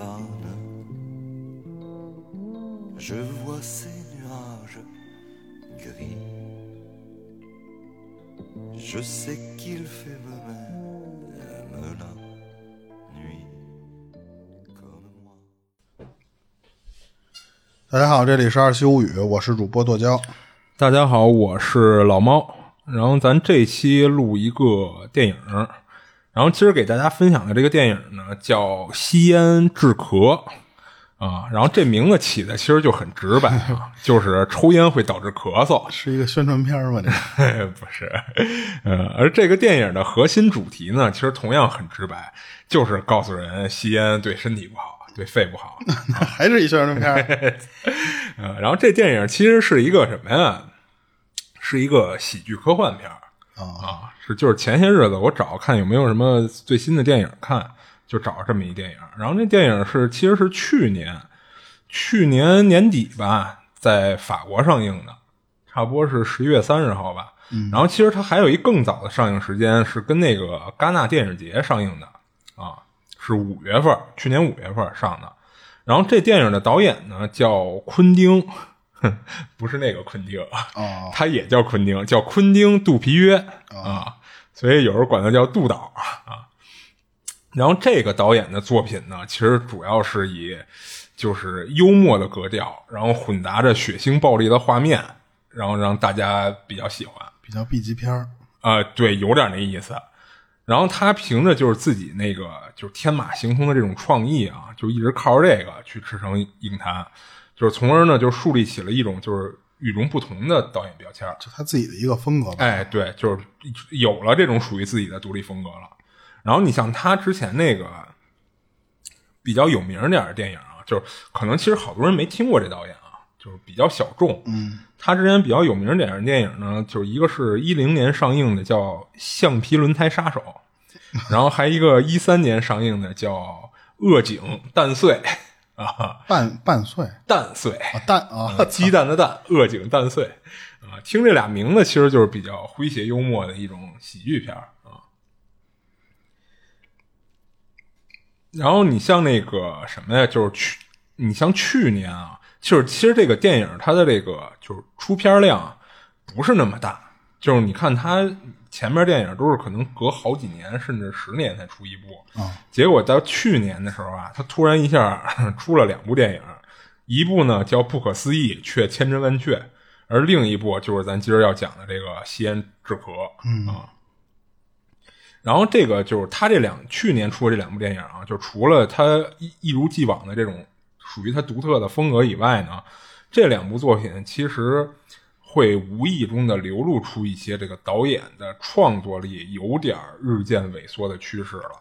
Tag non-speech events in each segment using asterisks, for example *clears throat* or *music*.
profanes. Je vois ces nuages gris. Je sais qu'il fait même la nuit comme moi. 大家好，这里是二七物语，我是主播剁椒。大家好，我是老猫。然后咱这期录一个电影，然后今儿给大家分享的这个电影呢叫《吸烟治咳》啊。然后这名字起的其实就很直白啊，就是抽烟会导致咳嗽。是一个宣传片吗？这是 *laughs* 不是，呃，而这个电影的核心主题呢，其实同样很直白，就是告诉人吸烟对身体不好，对肺不好。*laughs* 还是一宣传片？*laughs* 呃，然后这电影其实是一个什么呀？是一个喜剧科幻片儿啊，是就是前些日子我找看有没有什么最新的电影看，就找这么一电影。然后那电影是其实是去年去年年底吧，在法国上映的，差不多是十一月三十号吧。然后其实它还有一更早的上映时间，是跟那个戛纳电影节上映的啊，是五月份，去年五月份上的。然后这电影的导演呢叫昆汀。*laughs* 不是那个昆汀哦，*laughs* 他也叫昆汀，叫昆汀·杜皮约啊，所以有时候管他叫杜导啊。然后这个导演的作品呢，其实主要是以就是幽默的格调，然后混杂着血腥暴力的画面，然后让大家比较喜欢，比较 B 级片儿啊，对，有点那意思。然后他凭着就是自己那个就是天马行空的这种创意啊，就一直靠着这个去驰骋影坛。就是从而呢，就树立起了一种就是与众不同的导演标签就他自己的一个风格。哎，对，就是有了这种属于自己的独立风格了。然后你像他之前那个比较有名点的电影啊，就是可能其实好多人没听过这导演啊，就是比较小众。嗯，他之前比较有名点的电影呢，就是一个是一零年上映的叫《橡皮轮胎杀手》，然后还一个一三年上映的叫《恶警蛋碎》。啊，半半岁。蛋碎啊蛋啊，鸡蛋的蛋，*laughs* 恶警蛋碎。啊，听这俩名字其实就是比较诙谐幽默的一种喜剧片啊。然后你像那个什么呀，就是去，你像去年啊，就是其实这个电影它的这个就是出片量不是那么大，就是你看他。前面电影都是可能隔好几年甚至十年才出一部，结果到去年的时候啊，他突然一下 *laughs* 出了两部电影，一部呢叫《不可思议却千真万确》，而另一部就是咱今儿要讲的这个《吸烟止咳》啊。然后这个就是他这两去年出的这两部电影啊，就除了他一一如既往的这种属于他独特的风格以外呢，这两部作品其实。会无意中的流露出一些这个导演的创作力有点日渐萎缩的趋势了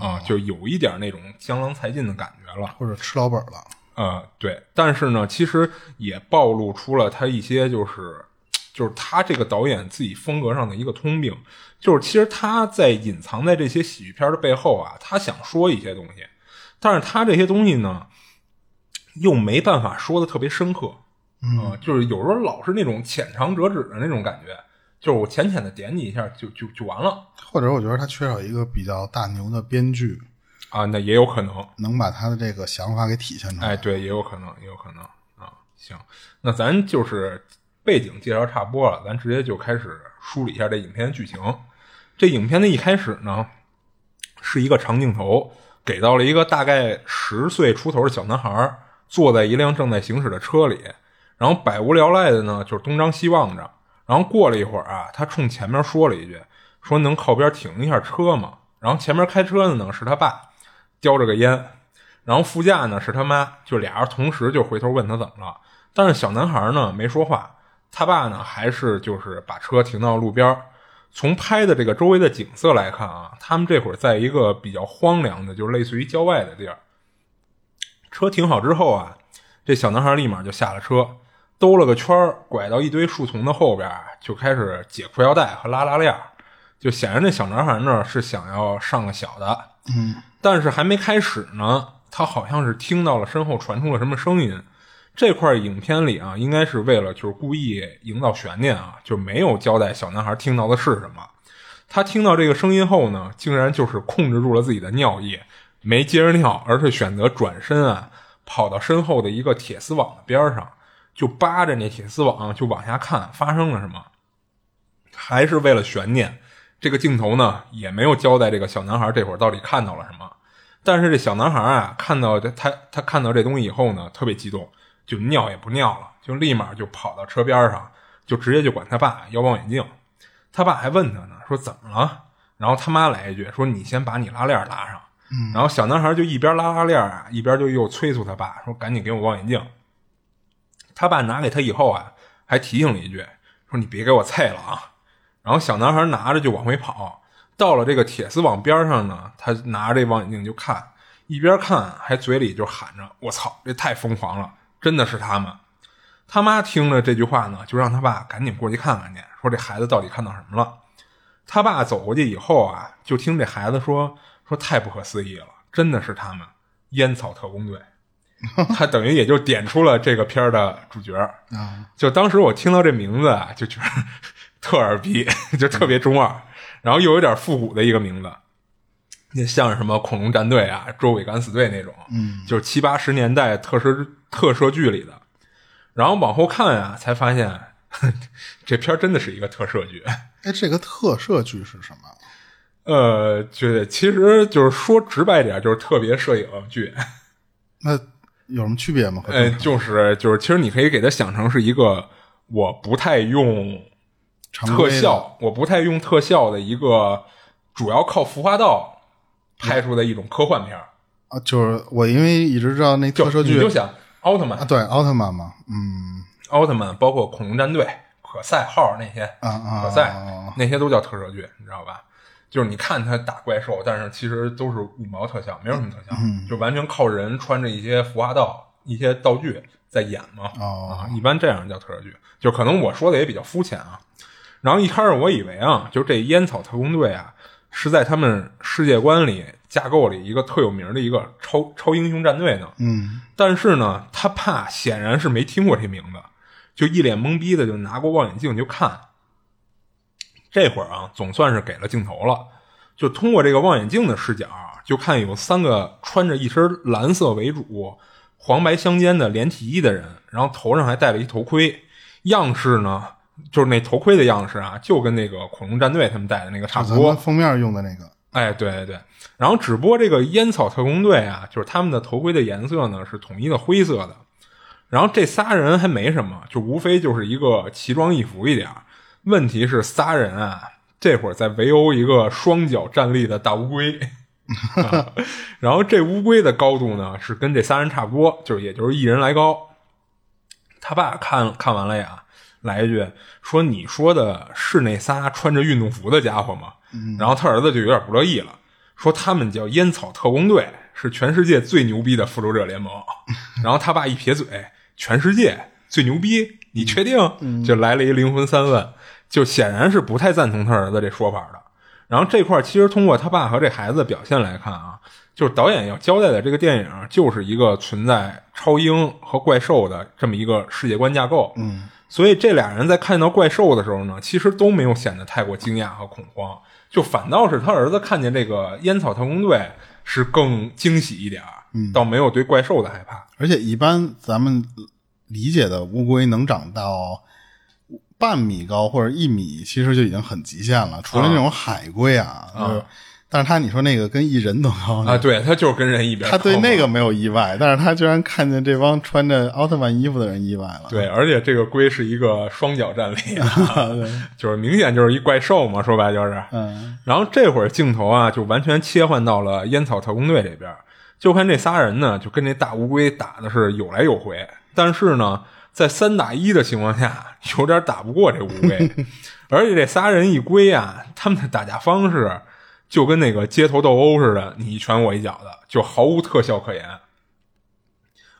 啊，就有一点那种江郎才尽的感觉了，或者吃老本了啊。对，但是呢，其实也暴露出了他一些就是就是他这个导演自己风格上的一个通病，就是其实他在隐藏在这些喜剧片的背后啊，他想说一些东西，但是他这些东西呢，又没办法说的特别深刻。嗯，就是有时候老是那种浅尝辄止的那种感觉，就是我浅浅的点你一下就就就完了。或者我觉得他缺少一个比较大牛的编剧啊，那也有可能能把他的这个想法给体现出来。哎，对，也有可能，也有可能啊。行，那咱就是背景介绍差不多了，咱直接就开始梳理一下这影片的剧情。这影片的一开始呢，是一个长镜头，给到了一个大概十岁出头的小男孩，坐在一辆正在行驶的车里。然后百无聊赖的呢，就是东张西望着。然后过了一会儿啊，他冲前面说了一句：“说能靠边停一下车吗？”然后前面开车的呢是他爸，叼着个烟。然后副驾呢是他妈，就俩人同时就回头问他怎么了。但是小男孩呢没说话，他爸呢还是就是把车停到路边。从拍的这个周围的景色来看啊，他们这会儿在一个比较荒凉的，就是类似于郊外的地儿。车停好之后啊，这小男孩立马就下了车。兜了个圈儿，拐到一堆树丛的后边，就开始解裤腰带和拉拉链，就显然那小男孩呢是想要上个小的。嗯，但是还没开始呢，他好像是听到了身后传出了什么声音。这块影片里啊，应该是为了就是故意营造悬念啊，就没有交代小男孩听到的是什么。他听到这个声音后呢，竟然就是控制住了自己的尿意，没接着尿，而是选择转身啊，跑到身后的一个铁丝网的边儿上，就扒着那铁丝网就往下看发生了什么。还是为了悬念，这个镜头呢也没有交代这个小男孩这会儿到底看到了什么。但是这小男孩啊，看到这他他看到这东西以后呢，特别激动，就尿也不尿了，就立马就跑到车边上，就直接就管他爸要望远镜。他爸还问他呢，说怎么了？然后他妈来一句说：“你先把你拉链拉上。”然后小男孩就一边拉拉链啊，一边就又催促他爸说：“赶紧给我望远镜。”他爸拿给他以后啊，还提醒了一句说：“你别给我菜了啊。”然后小男孩拿着就往回跑，到了这个铁丝网边上呢，他拿着这望远镜就看，一边看还嘴里就喊着：“我操，这太疯狂了，真的是他们！”他妈听了这句话呢，就让他爸赶紧过去看看去，说这孩子到底看到什么了。他爸走过去以后啊，就听这孩子说：“说太不可思议了，真的是他们烟草特工队。” *laughs* 他等于也就点出了这个片儿的主角啊。就当时我听到这名字啊，就觉得 *laughs* 特耳逼，就特别中二，然后又有点复古的一个名字，也像什么恐龙战队啊、捉鬼敢死队那种，嗯，就是七八十年代特摄特摄剧里的。然后往后看啊，才发现 *laughs* 这片儿真的是一个特摄剧。哎，这个特摄剧是什么？呃，就其实就是说直白点，就是特别摄影剧。那有什么区别吗？和呃，就是就是，其实你可以给它想成是一个我不太用特效，我不太用特效的一个主要靠服化道拍出的一种科幻片儿。啊，就是我因为一直知道那就特摄剧你就想奥特曼、啊，对奥特曼嘛，嗯奥特曼，包括恐龙战队、可赛号那些，啊啊，可赛啊那些都叫特摄剧，你知道吧？就是你看他打怪兽，但是其实都是五毛特效，没有什么特效，嗯就完全靠人穿着一些服化道、一些道具在演嘛。哦啊，一般这样叫特摄剧，就可能我说的也比较肤浅啊。然后一开始我以为啊，就这烟草特工队啊，是在他们世界观里架构里一个特有名的一个超超英雄战队呢。嗯但是呢，他爸显然是没听过这名字，就一脸懵逼的就拿过望远镜就看。这会儿啊，总算是给了镜头了，就通过这个望远镜的视角，就看有三个穿着一身蓝色为主、黄白相间的连体衣的人，然后头上还戴了一头盔，样式呢，就是那头盔的样式啊，就跟那个恐龙战队他们戴的那个差不多。封面用的那个哎，对对对，然后只不过这个烟草特工队啊，就是他们的头盔的颜色呢是统一的灰色的，然后这仨人还没什么，就无非就是一个奇装异服一点儿。问题是仨人啊，这会儿在围殴一个双脚站立的大乌龟，*laughs* 啊然后这乌龟的高度呢是跟这仨人差不多，就是也就是一人来高。他爸看看完了呀，来一句说：“你说的是那仨穿着运动服的家伙吗？”然后他儿子就有点不乐意了，说他们叫烟草特工队，是全世界最牛逼的复仇者联盟。*laughs* 然后他爸一撇嘴：“全世界最牛逼？你确定？”就来了一灵魂三问，就显然是不太赞同他儿子这说法的。然后这块儿其实通过他爸和这孩子的表现来看啊，就是导演要交代的这个电影就是一个存在超英和怪兽的这么一个世界观架构。嗯，所以这俩人在看到怪兽的时候呢，其实都没有显得太过惊讶和恐慌，就反倒是他儿子看见这个烟草特工队是更惊喜一点儿，倒没有对怪兽的害怕。而且一般咱们理解的乌龟能长到半米高或者一米，其实就已经很极限了。除了那种海龟啊，就是，但是他你说那个跟一人都高啊，对他就是跟人一边他对那个没有意外，但是他居然看见这帮穿着奥特曼衣服的人意外了。对，而且这个龟是一个双脚站立，*laughs* 啊就是明显就是一怪兽嘛，说白就是。嗯然后这会儿镜头啊，就完全切换到了烟草特工队这边，就看这仨人呢，就跟这大乌龟打的是有来有回，但是呢，在三打一的情况下，*laughs* 有点打不过这乌龟，*laughs* 而且这仨人一归啊，他们的打架方式就跟那个街头斗殴似的，你一拳我一脚的，就毫无特效可言。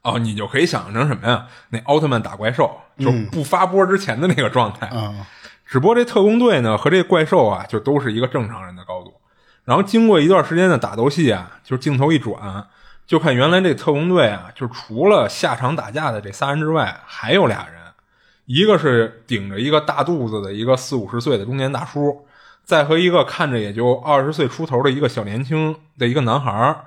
哦，你就可以想象成什么呀？那奥特曼打怪兽，就不发波之前的那个状态。啊只不过这特工队呢和这怪兽啊，就都是一个正常人的高度。然后经过一段时间的打斗戏啊，就是镜头一转，就看原来这特工队啊，就除了下场打架的这仨人之外，还有俩人，一个是顶着一个大肚子的一个四五十岁的中年大叔，再和一个看着也就二十岁出头的一个小年轻的一个男孩儿。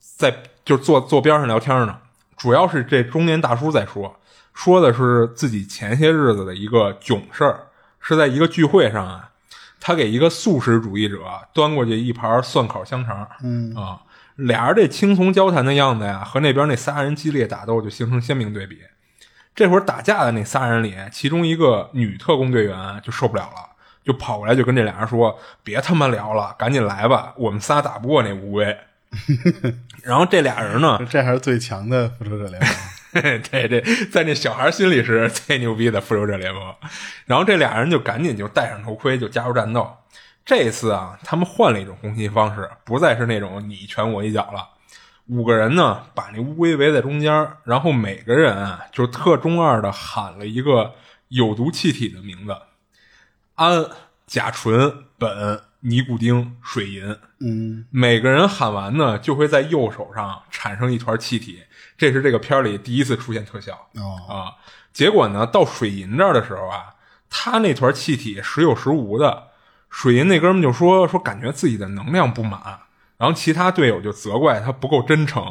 在就坐坐边上聊天呢。主要是这中年大叔在说，说的是自己前些日子的一个囧事儿，是在一个聚会上啊，他给一个素食主义者端过去一盘蒜烤香肠，嗯啊，俩人这轻松交谈的样子呀，和那边那仨人激烈打斗就形成鲜明对比。这会儿打架的那仨人里，其中一个女特工队员就受不了了，就跑过来就跟这俩人说：“别他妈聊了，赶紧来吧，我们仨打不过那乌龟。*laughs* ”然后这俩人呢，这还是最强的复仇者联盟。*laughs* 对对，在那小孩心里是最牛逼的复仇者联盟。然后这俩人就赶紧就戴上头盔就加入战斗。这次啊，他们换了一种攻击方式，不再是那种你一拳我一脚了。五个人呢，把那乌龟围在中间，然后每个人啊，就特中二的喊了一个有毒气体的名字：氨、甲醇、苯、尼古丁、水银。嗯，每个人喊完呢，就会在右手上产生一团气体，这是这个片里第一次出现特效。哦啊，结果呢，到水银这儿的时候啊，他那团气体时有时无的，水银那哥们就说说感觉自己的能量不满，然后其他队友就责怪他不够真诚，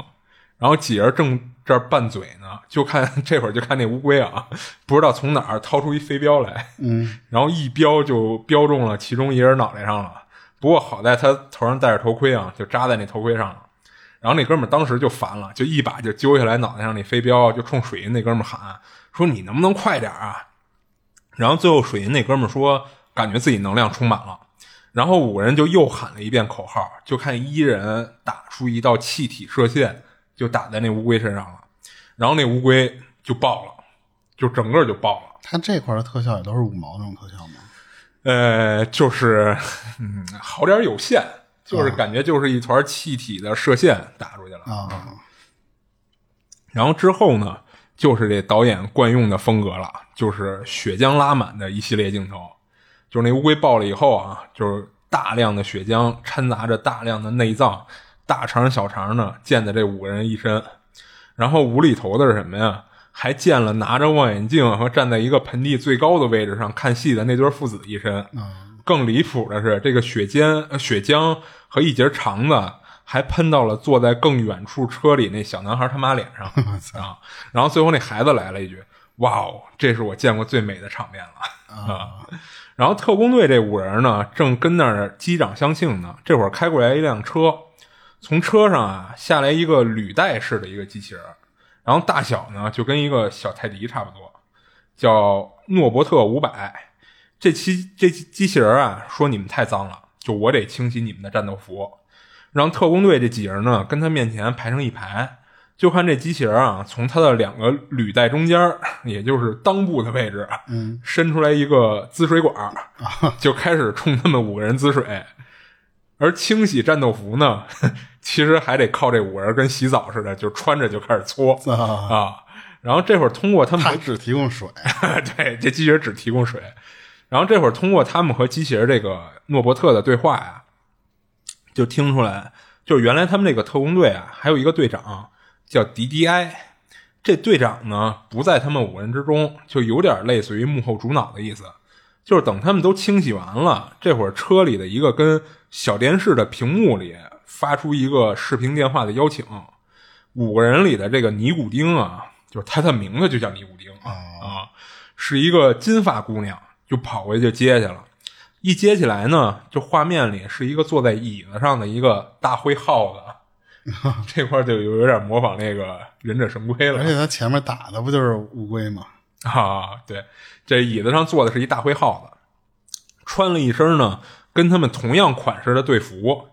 然后几人正这儿拌嘴呢，就看 *laughs* 这会儿就看那乌龟啊，不知道从哪儿掏出一飞镖来，嗯，然后一镖就镖中了其中一人脑袋上了。不过好在他头上戴着头盔啊，就扎在那头盔上了。然后那哥们儿当时就烦了，就一把就揪下来脑袋上那飞镖，就冲水银那哥们儿喊说：“你能不能快点啊？”然后最后水银那哥们儿说：“感觉自己能量充满了。”然后五个人就又喊了一遍口号，就看一人打出一道气体射线，就打在那乌龟身上了。然后那乌龟就爆了，就整个就爆了。他这块的特效也都是五毛那种特效吗？呃，就是，嗯，好点有限，就是感觉就是一团气体的射线打出去了。啊，然后之后呢，就是这导演惯用的风格了，就是血浆拉满的一系列镜头。就是那乌龟爆了以后啊，就是大量的血浆掺杂着大量的内脏，大肠小肠呢溅在这五个人一身。然后无厘头的是什么呀？还溅了拿着望远镜和站在一个盆地最高的位置上看戏的那对父子一身。更离谱的是，这个血浆、呃血浆和一截肠子还喷到了坐在更远处车里那小男孩他妈脸上啊！然后最后那孩子来了一句：“哇哦，这是我见过最美的场面了啊！” *laughs* 然后特工队这五人呢，正跟那儿击掌相庆呢。这会儿开过来一辆车，从车上啊下来一个履带式的一个机器人，然后大小呢就跟一个小泰迪差不多，叫诺伯特五百。这机这机器人啊说你们太脏了，就我得清洗你们的战斗服。让特工队这几人呢跟他面前排成一排，就看这机器人啊从它的两个履带中间，也就是裆部的位置，嗯，伸出来一个滋水管，就开始冲他们五个人滋水。而清洗战斗服呢，*laughs* 其实还得靠这五个人跟洗澡似的，就穿着就开始搓啊，啊。然后这会儿通过他们他只提供水，*laughs* 对，这机器人只提供水。然后这会儿通过他们和机器人这个诺伯特的对话呀，就听出来，就是原来他们这个特工队啊，还有一个队长叫迪迪埃。这队长呢不在他们五人之中，就有点类似于幕后主脑的意思。就是等他们都清洗完了，这会儿车里的一个跟小电视的屏幕里发出一个视频电话的邀请。五个人里的这个尼古丁啊，就是他的名字就叫尼古丁啊啊，是一个金发姑娘，就跑过去就接去了。一接起来呢，就画面里是一个坐在椅子上的一个大灰耗子，*laughs* 这块儿就有有点模仿那个忍者神龟了而且他前面打的不就是乌龟吗？啊。对，这椅子上坐的是一大灰耗子，穿了一身呢跟他们同样款式的队服。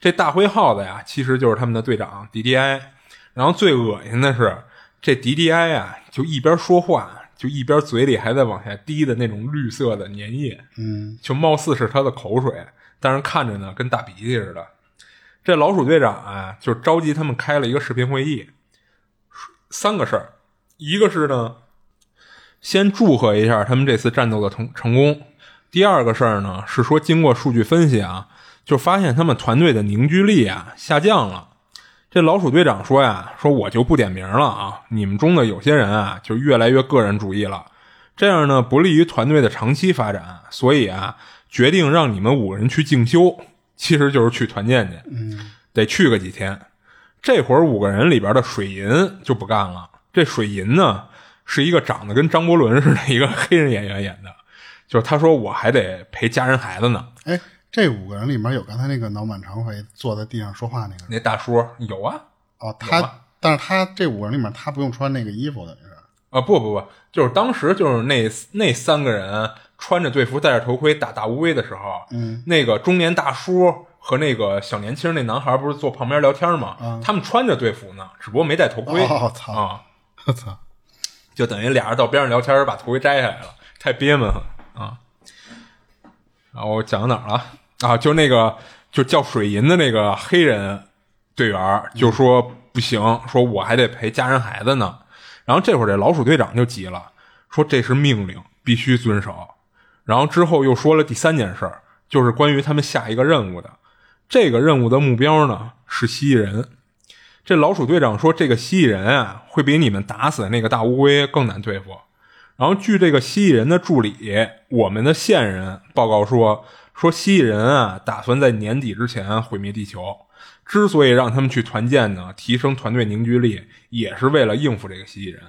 这大灰耗子呀，其实就是他们的队长迪迪埃。然后最恶心的是，这迪迪埃呀，就一边说话，就一边嘴里还在往下滴的那种绿色的粘液，嗯，就貌似是他的口水，但是看着呢跟大鼻涕似的。这老鼠队长啊，就召集他们开了一个视频会议，三个事儿，一个是呢，先祝贺一下他们这次战斗的成成功；第二个事儿呢，是说经过数据分析啊，就发现他们团队的凝聚力啊下降了。这老鼠队长说呀，说我就不点名了啊，你们中的有些人啊，就越来越个人主义了，这样呢不利于团队的长期发展，所以啊，决定让你们五个人去进修，其实就是去团建去，嗯，得去个几天。这会儿五个人里边的水银就不干了。这水银呢，是一个长得跟张伯伦似的一个黑人演员演的，就是他说我还得陪家人孩子呢。哎，这五个人里面有刚才那个脑满肠肥坐在地上说话那个人那大叔有啊，哦，他，但是他这五个人里面他不用穿那个衣服，等于是啊不不不，就是当时就是那那三个人穿着队服戴着头盔打大乌龟的时候，嗯，那个中年大叔和那个小年轻那男孩不是坐旁边聊天吗？他们穿着队服呢，只不过没戴头盔。哦操啊！我操，就等于俩人到边上聊天，把头盔摘下来了，太憋闷了啊！然后我讲到哪儿了啊？就那个就叫水银的那个黑人队员就说不行，说我还得陪家人孩子呢。然后这会儿这老鼠队长就急了，说这是命令，必须遵守。然后之后又说了第三件事儿，就是关于他们下一个任务的。这个任务的目标呢是蜥蜴人。这老鼠队长说：“这个蜥蜴人啊，会比你们打死的那个大乌龟更难对付。”然后，据这个蜥蜴人的助理，我们的线人报告说，说蜥蜴人啊，打算在年底之前毁灭地球。之所以让他们去团建呢，提升团队凝聚力，也是为了应付这个蜥蜴人。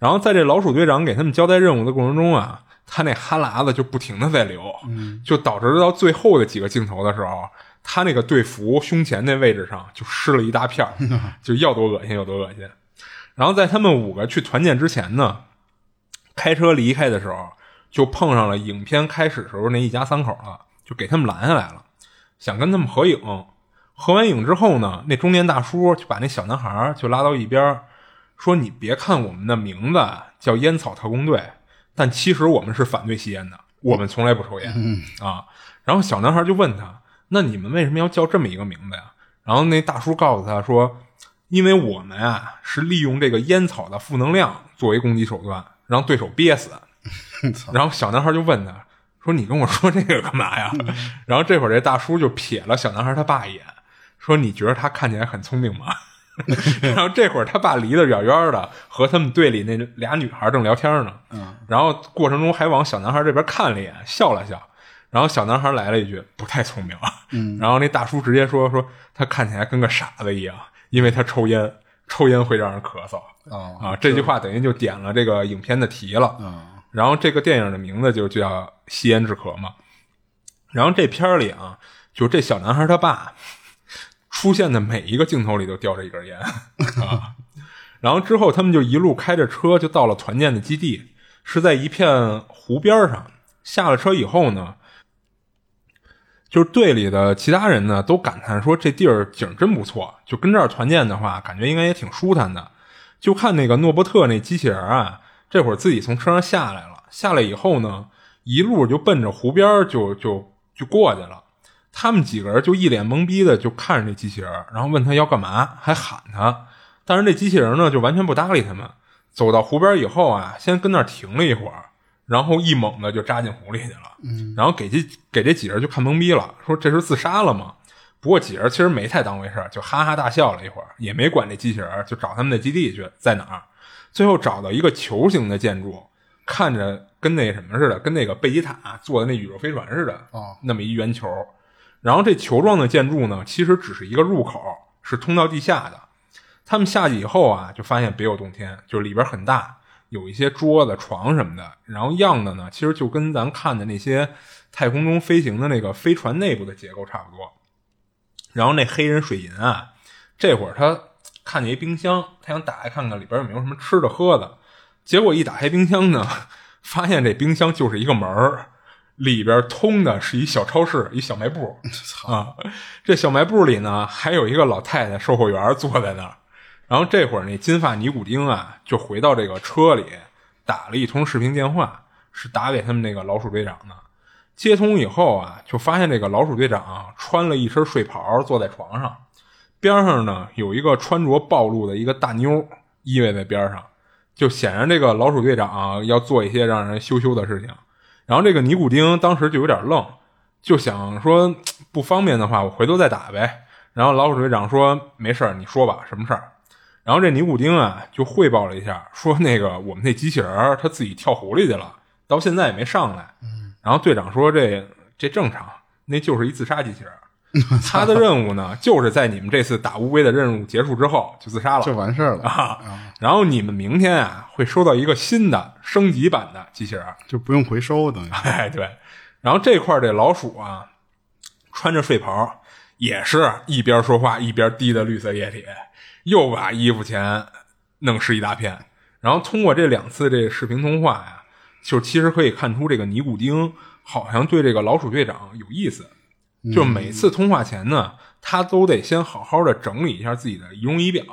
然后，在这老鼠队长给他们交代任务的过程中啊，他那哈喇子就不停的在流，就导致到最后的几个镜头的时候。他那个队服胸前那位置上就湿了一大片 *laughs* 就要多恶心有多恶心。然后在他们五个去团建之前呢，开车离开的时候就碰上了影片开始时候那一家三口了，就给他们拦下来了，想跟他们合影。合完影之后呢，那中年大叔就把那小男孩就拉到一边，说：“你别看我们的名字叫烟草特工队，但其实我们是反对吸烟的，我们从来不抽烟啊。”然后小男孩就问他。那你们为什么要叫这么一个名字呀？然后那大叔告诉他说：“因为我们啊是利用这个烟草的负能量作为攻击手段，让对手憋死。”然后小男孩就问他说：“你跟我说这个干嘛呀？”然后这会儿这大叔就瞥了小男孩他爸一眼，说：“你觉得他看起来很聪明吗？” *laughs* 然后这会儿他爸离得远远的，和他们队里那俩女孩正聊天呢。然后过程中还往小男孩这边看了一眼，笑了笑。然后小男孩来了一句：“不太聪明。”嗯，然后那大叔直接说：“说他看起来跟个傻子一样，因为他抽烟，抽烟会让人咳嗽。”啊，这句话等于就点了这个影片的题了。嗯，然后这个电影的名字就叫“吸烟止咳”嘛。然后这片里啊，就这小男孩他爸出现的每一个镜头里都叼着一根烟 *laughs* 啊。然后之后他们就一路开着车就到了团建的基地，是在一片湖边上。下了车以后呢。就是队里的其他人呢，都感叹说这地儿景真不错，就跟这儿团建的话，感觉应该也挺舒坦的。就看那个诺伯特那机器人啊，这会儿自己从车上下来了，下来以后呢，一路就奔着湖边就就就过去了。他们几个人就一脸懵逼的就看着那机器人，然后问他要干嘛，还喊他，但是这机器人呢就完全不搭理他们。走到湖边以后啊，先跟那儿停了一会儿。然后一猛的就扎进湖里去了，嗯然后给这给这几人就看懵逼了，说这是自杀了吗？不过几人其实没太当回事就哈哈大笑了一会儿，也没管这机器人，就找他们的基地去在哪儿。最后找到一个球形的建筑，看着跟那什么似的，跟那个贝吉塔坐的那宇宙飞船似的啊，那么一圆球。然后这球状的建筑呢，其实只是一个入口，是通到地下的。他们下去以后啊，就发现别有洞天，就是里边很大。有一些桌子、床什么的，然后样的呢，其实就跟咱看的那些太空中飞行的那个飞船内部的结构差不多。然后那黑人水银啊，这会儿他看见一冰箱，他想打开看看里边有没有什么吃的喝的。结果一打开冰箱呢，发现这冰箱就是一个门儿，里边通的是一小超市，一小卖部 *laughs* 啊。这小卖部里呢，还有一个老太太售货员坐在那儿。然后这会儿那金发尼古丁啊，就回到这个车里，打了一通视频电话，是打给他们那个老鼠队长的。接通以后啊，就发现这个老鼠队长穿了一身睡袍，坐在床上，边上呢有一个穿着暴露的一个大妞依偎在边上，就显然这个老鼠队长要做一些让人羞羞的事情。然后这个尼古丁当时就有点愣，就想说不方便的话，我回头再打呗。然后老鼠队长说：“没事儿，你说吧，什么事儿？”然后这尼古丁啊，就汇报了一下，说那个我们那机器人他自己跳湖里去了，到现在也没上来。然后队长说这这正常，那就是一自杀机器人。*laughs* 他的任务呢，就是在你们这次打乌龟的任务结束之后就自杀了，就完事儿了啊。然后你们明天啊会收到一个新的升级版的机器人，就不用回收等于。*laughs* 哎，对。然后这块这老鼠啊，穿着睡袍，也是一边说话一边滴的绿色液体，又把衣服钱弄湿一大片。然后通过这两次这视频通话呀，就其实可以看出这个尼古丁好像对这个老鼠队长有意思。就每次通话前呢，他都得先好好的整理一下自己的仪容仪表，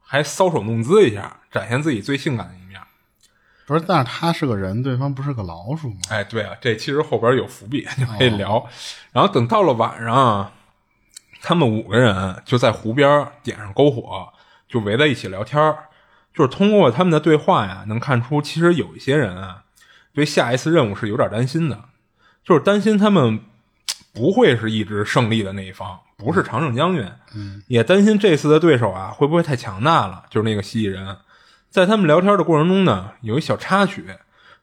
还搔首弄姿一下，展现自己最性感的一面。不是，但是他是个人，对方不是个老鼠吗？哎，对啊，这其实后边有伏笔，*laughs* 就可以聊。然后等到了晚上，他们五个人就在湖边点上篝火，就围在一起聊天就是通过他们的对话呀，能看出其实有一些人啊，对下一次任务是有点担心的，就是担心他们。不会是一直胜利的那一方，不是常胜将军，嗯也担心这次的对手啊会不会太强大了。就是那个蜥蜴人，在他们聊天的过程中呢，有一小插曲，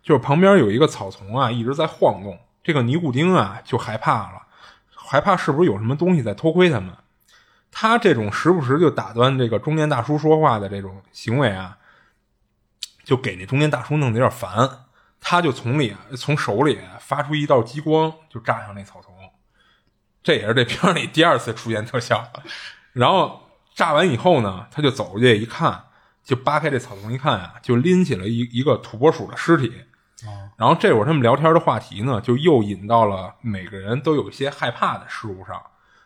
就是旁边有一个草丛啊一直在晃动，这个尼古丁啊就害怕了，害怕是不是有什么东西在偷窥他们。他这种时不时就打断这个中年大叔说话的这种行为啊，就给那中年大叔弄得有点烦，他就从里从手里发出一道激光，就炸向那草丛。这也是这片里第二次出现特效，然后炸完以后呢，他就走过去一看，就扒开这草丛一看啊，就拎起了一一个土拨鼠的尸体。然后这会儿他们聊天的话题呢，就又引到了每个人都有一些害怕的事物上，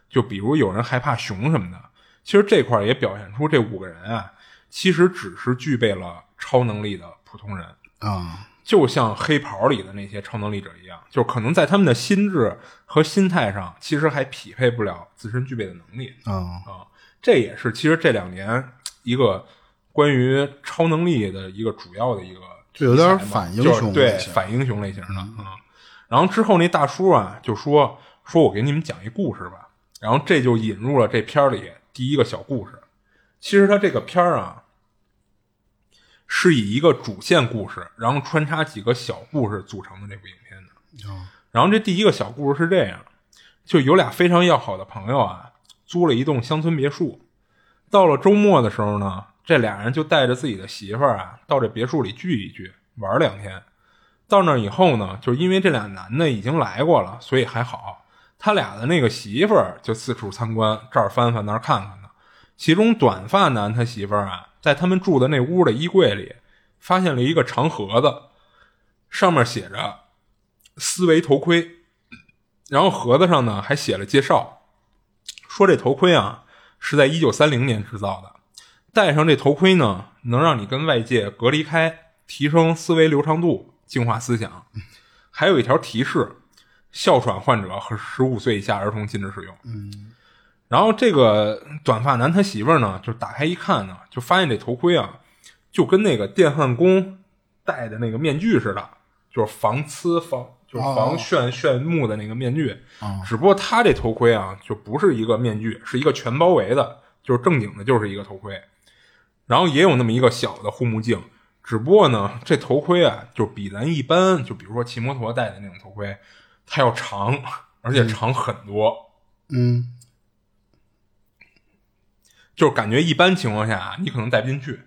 就比如有人害怕熊什么的。其实这块也表现出这五个人啊，其实只是具备了超能力的普通人啊。就像黑袍里的那些超能力者一样，就可能在他们的心智和心态上，其实还匹配不了自身具备的能力啊啊！这也是其实这两年一个关于超能力的一个主要的一个，就有点反英雄对反英雄类型的啊。然后之后那大叔啊就说：“说我给你们讲一故事吧。”然后这就引入了这片里第一个小故事。其实他这个片儿啊。是以一个主线故事，然后穿插几个小故事组成的这部影片的。然后这第一个小故事是这样：就有俩非常要好的朋友啊，租了一栋乡村别墅。到了周末的时候呢，这俩人就带着自己的媳妇儿啊，到这别墅里聚一聚，玩两天。到那以后呢，就是因为这俩男的已经来过了，所以还好。他俩的那个媳妇儿就四处参观，这儿翻翻那儿看看的。其中短发男他媳妇儿啊。在他们住的那屋的衣柜里，发现了一个长盒子，上面写着“思维头盔”，然后盒子上呢还写了介绍，说这头盔啊是在一九三零年制造的，戴上这头盔呢能让你跟外界隔离开，提升思维流畅度，净化思想。还有一条提示：哮喘患者和十五岁以下儿童禁止使用。嗯。然后这个短发男他媳妇儿呢，就打开一看呢，就发现这头盔啊，就跟那个电焊工戴的那个面具似的，就是防呲防就是防眩眩目的那个面具。只不过他这头盔啊，就不是一个面具，是一个全包围的，就是正经的，就是一个头盔。然后也有那么一个小的护目镜，只不过呢，这头盔啊，就比咱一般，就比如说骑摩托戴的那种头盔，它要长，而且长很多。嗯。就是感觉一般情况下，你可能戴不进去，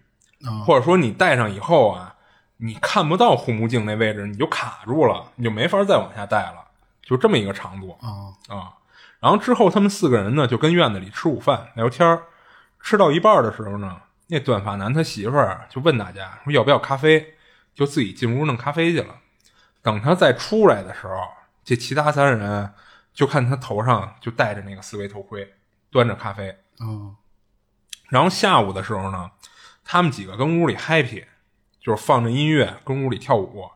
或者说你戴上以后啊，你看不到护目镜那位置，你就卡住了，你就没法再往下戴了，就这么一个长度啊啊。然后之后他们四个人呢，就跟院子里吃午饭聊天吃到一半的时候呢，那短发男他媳妇儿就问大家说要不要咖啡，就自己进屋弄咖啡去了。等他再出来的时候，这其他三人就看他头上就戴着那个思维头盔，端着咖啡啊。然后下午的时候呢，他们几个跟屋里 happy，就是放着音乐跟屋里跳舞。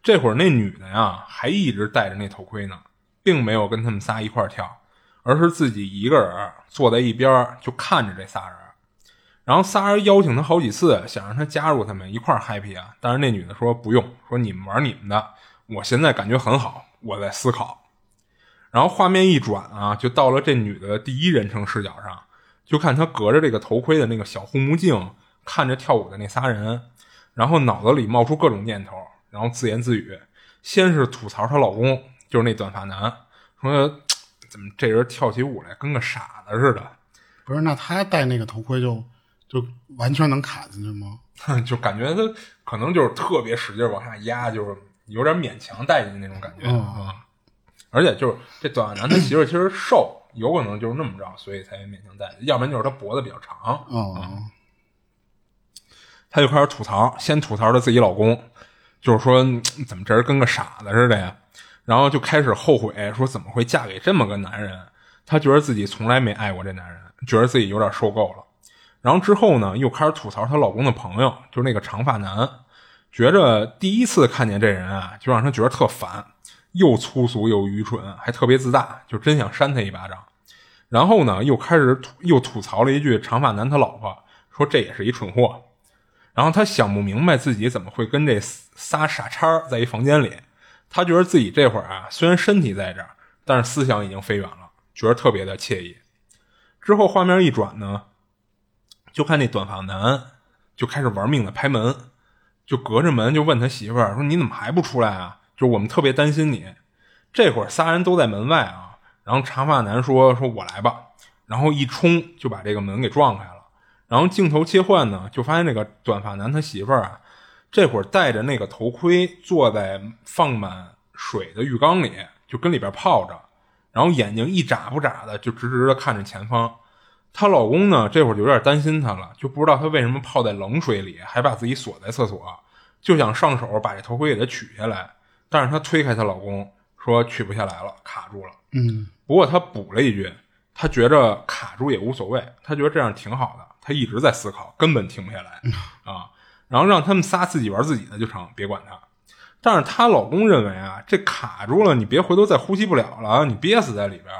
这会儿那女的呀，还一直戴着那头盔呢，并没有跟他们仨一块跳，而是自己一个人坐在一边就看着这仨人。然后仨人邀请他好几次，想让他加入他们一块 happy 啊，但是那女的说不用，说你们玩你们的，我现在感觉很好，我在思考。然后画面一转啊，就到了这女的第一人称视角上。就看他隔着这个头盔的那个小护目镜，看着跳舞的那仨人，然后脑子里冒出各种念头，然后自言自语。先是吐槽她老公，就是那短发男，说怎么这人跳起舞来跟个傻子似的，不是，那他戴那个头盔就就完全能卡进去吗？*laughs* 就感觉他可能就是特别使劲往下压，就是有点勉强戴进去那种感觉啊、嗯而且就是这短发男他媳妇其实瘦，有可能就是那么着，所以才勉强带，要不然就是他脖子比较长。嗯，她就开始吐槽，先吐槽她自己老公，就是说嗯怎么这人跟个傻子似的呀，然后就开始后悔，说怎么会嫁给这么个男人？她觉得自己从来没爱过这男人，觉得自己有点受够了。然后之后呢，又开始吐槽她老公的朋友，就是那个长发男，觉着第一次看见这人啊，就让她觉得特烦，又粗俗又愚蠢，还特别自大，就真想扇他一巴掌。然后呢，又开始吐又吐槽了一句长发男他老婆，说这也是一蠢货。然后他想不明白自己怎么会跟这仨傻叉在一房间里，他觉得自己这会儿啊，虽然身体在这儿，但是思想已经飞远了，觉得特别的惬意。之后画面一转呢，就看那短发男就开始玩命的拍门，就隔着门就问他媳妇儿说：“你怎么还不出来啊？就我们特别担心你。”这会儿仨人都在门外啊，然后长发男说：“说我来吧。”然后一冲就把这个门给撞开了。然后镜头切换呢，就发现那个短发男他媳妇儿啊，这会儿戴着那个头盔，坐在放满水的浴缸里，就跟里边泡着，然后眼睛一眨不眨的，就直直的看着前方。她老公呢，这会儿就有点担心她了，就不知道她为什么泡在冷水里，还把自己锁在厕所，就想上手把这头盔给她取下来，但是她推开她老公，说取不下来了，卡住了。嗯，不过她补了一句，她觉着卡住也无所谓，她觉得这样挺好的。她一直在思考，根本停不下来啊。然后让他们仨自己玩自己的就成，别管她。但是她老公认为啊，这卡住了，你别回头再呼吸不了了，你憋死在里边。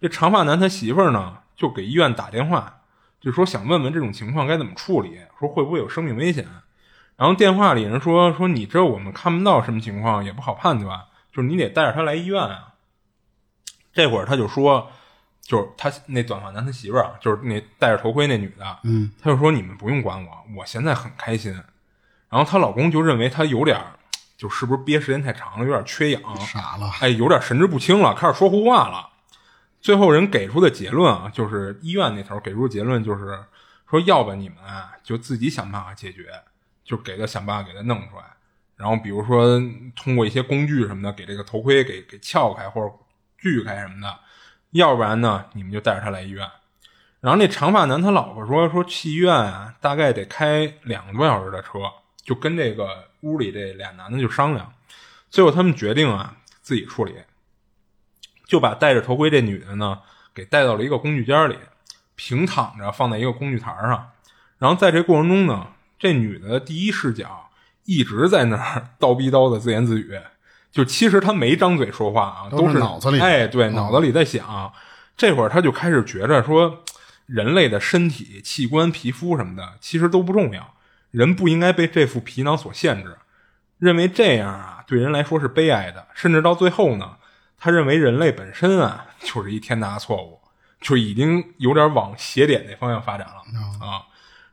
这长发男他媳妇儿呢，就给医院打电话，就说想问问这种情况该怎么处理，说会不会有生命危险。然后电话里人说说你这我们看不到什么情况，也不好判断，就是你得带着他来医院啊。这会儿他就说，就是他那短发男他媳妇儿啊，就是那戴着头盔那女的，嗯，他就说你们不用管我，我现在很开心。然后她老公就认为她有点儿，就是不是憋时间太长了，有点缺氧，傻了，哎，有点神志不清了，开始说胡话了。最后人给出的结论啊，就是医院那头给出的结论就是说，要不你们啊就自己想办法解决，就给他想办法给他弄出来。然后比如说通过一些工具什么的，给这个头盔给给撬开或者锯开什么的，要不然呢，你们就带着他来医院。然后那长发男他老婆说说去医院啊，大概得开两个多小时的车，就跟这个屋里这俩男的就商量，最后他们决定啊自己处理，就把戴着头盔这女的呢给带到了一个工具间里，平躺着放在一个工具台上。然后在这过程中呢，这女的第一视角一直在那儿 *laughs* 叨逼叨的自言自语，就其实她没张嘴说话啊，都都是脑子里哎，对，嗯脑子里在想。这会儿她就开始觉着说，人类的身体、器官、皮肤什么的，其实都不重要，人不应该被这副皮囊所限制。认为这样啊，对人来说是悲哀的，甚至到最后呢，他认为人类本身啊就是一天大的错误，就已经有点往邪点那方向发展了、啊。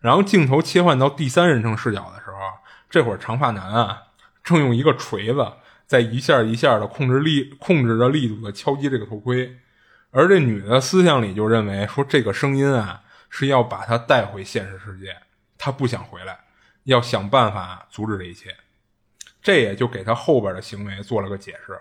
然后镜头切换到第三人称视角的时候，这会儿长发男啊正用一个锤子在一下一下的控制力控制着力度的敲击这个头盔，而这女的思想里就认为说这个声音啊是要把她带回现实世界，她不想回来，要想办法阻止这一切。这也就给他后边的行为做了个解释。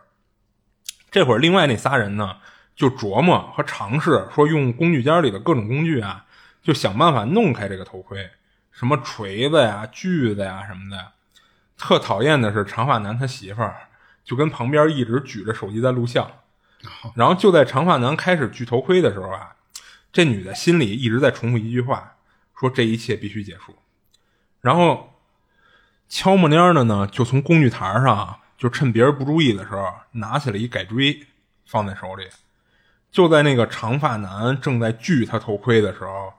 这会儿，另外那仨人呢，就琢磨和尝试说，用工具间里的各种工具啊，就想办法弄开这个头盔，什么锤子呀、锯子呀什么的。特讨厌的是长发男他媳妇儿，就跟旁边一直举着手机在录像。然后就在长发男开始锯头盔的时候啊，这女的心里一直在重复一句话，说这一切必须结束。然后悄没蔫的呢，就从工具台上啊，就趁别人不注意的时候，拿起了一改锥，放在手里。就在那个长发男正在锯他头盔的时候，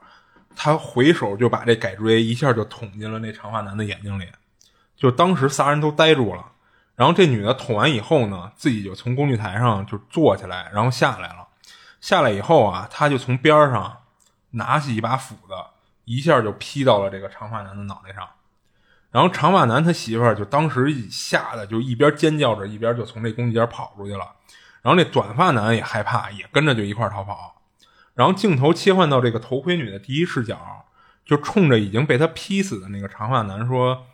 他回手就把这改锥一下就捅进了那长发男的眼睛里。就当时仨人都呆住了。然后这女的捅完以后呢，自己就从工具台上就坐起来，然后下来了。下来以后啊，她就从边上拿起一把斧子，一下就劈到了这个长发男的脑袋上。然后长发男他媳妇儿就当时吓得就一边尖叫着，一边就从这工具间跑出去了。然后那短发男也害怕，也跟着就一块儿逃跑。然后镜头切换到这个头盔女的第一视角，就冲着已经被他劈死的那个长发男说：“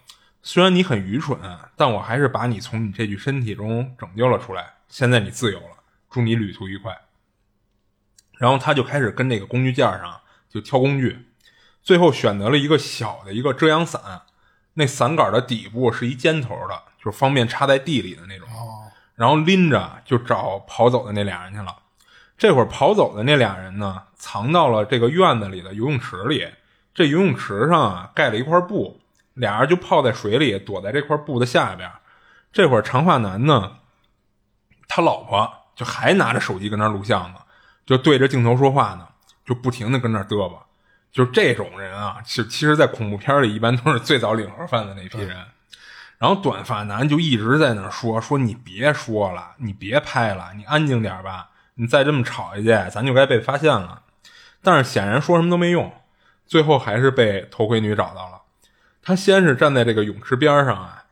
虽然你很愚蠢，但我还是把你从你这具身体中拯救了出来。现在你自由了，祝你旅途愉快。”然后他就开始跟那个工具架上就挑工具，最后选择了一个小的一个遮阳伞，那伞杆的底部是一尖头的，就是方便插在地里的那种。然后拎着就找跑走的那俩人去了。这会儿跑走的那俩人呢，藏到了这个院子里的游泳池里。这游泳池上啊盖了一块布，俩人就泡在水里，躲在这块布的下边。这会儿长发男呢，他老婆就还拿着手机跟那录像呢，就对着镜头说话呢，就不停的跟那嘚吧。就这种人啊，其其实，在恐怖片里一般都是最早领盒饭的那批人。然后短发男就一直在那说说你别说了，你别拍了，你安静点吧。你再这么吵下去，咱就该被发现了。但是显然说什么都没用，最后还是被头盔女找到了。她先是站在这个泳池边上啊，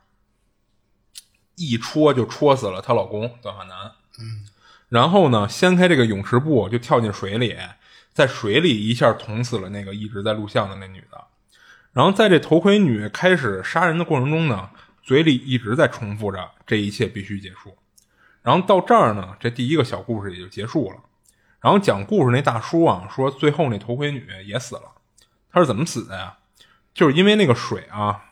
一戳就戳死了她老公短发男。嗯，然后呢，掀开这个泳池布就跳进水里，在水里一下捅死了那个一直在录像的那女的。然后在这头盔女开始杀人的过程中呢。嘴里一直在重复着“这一切必须结束”，然后到这儿呢，这第一个小故事也就结束了。然后讲故事那大叔啊说，最后那头盔女也死了。她是怎么死的呀？就是因为那个水啊，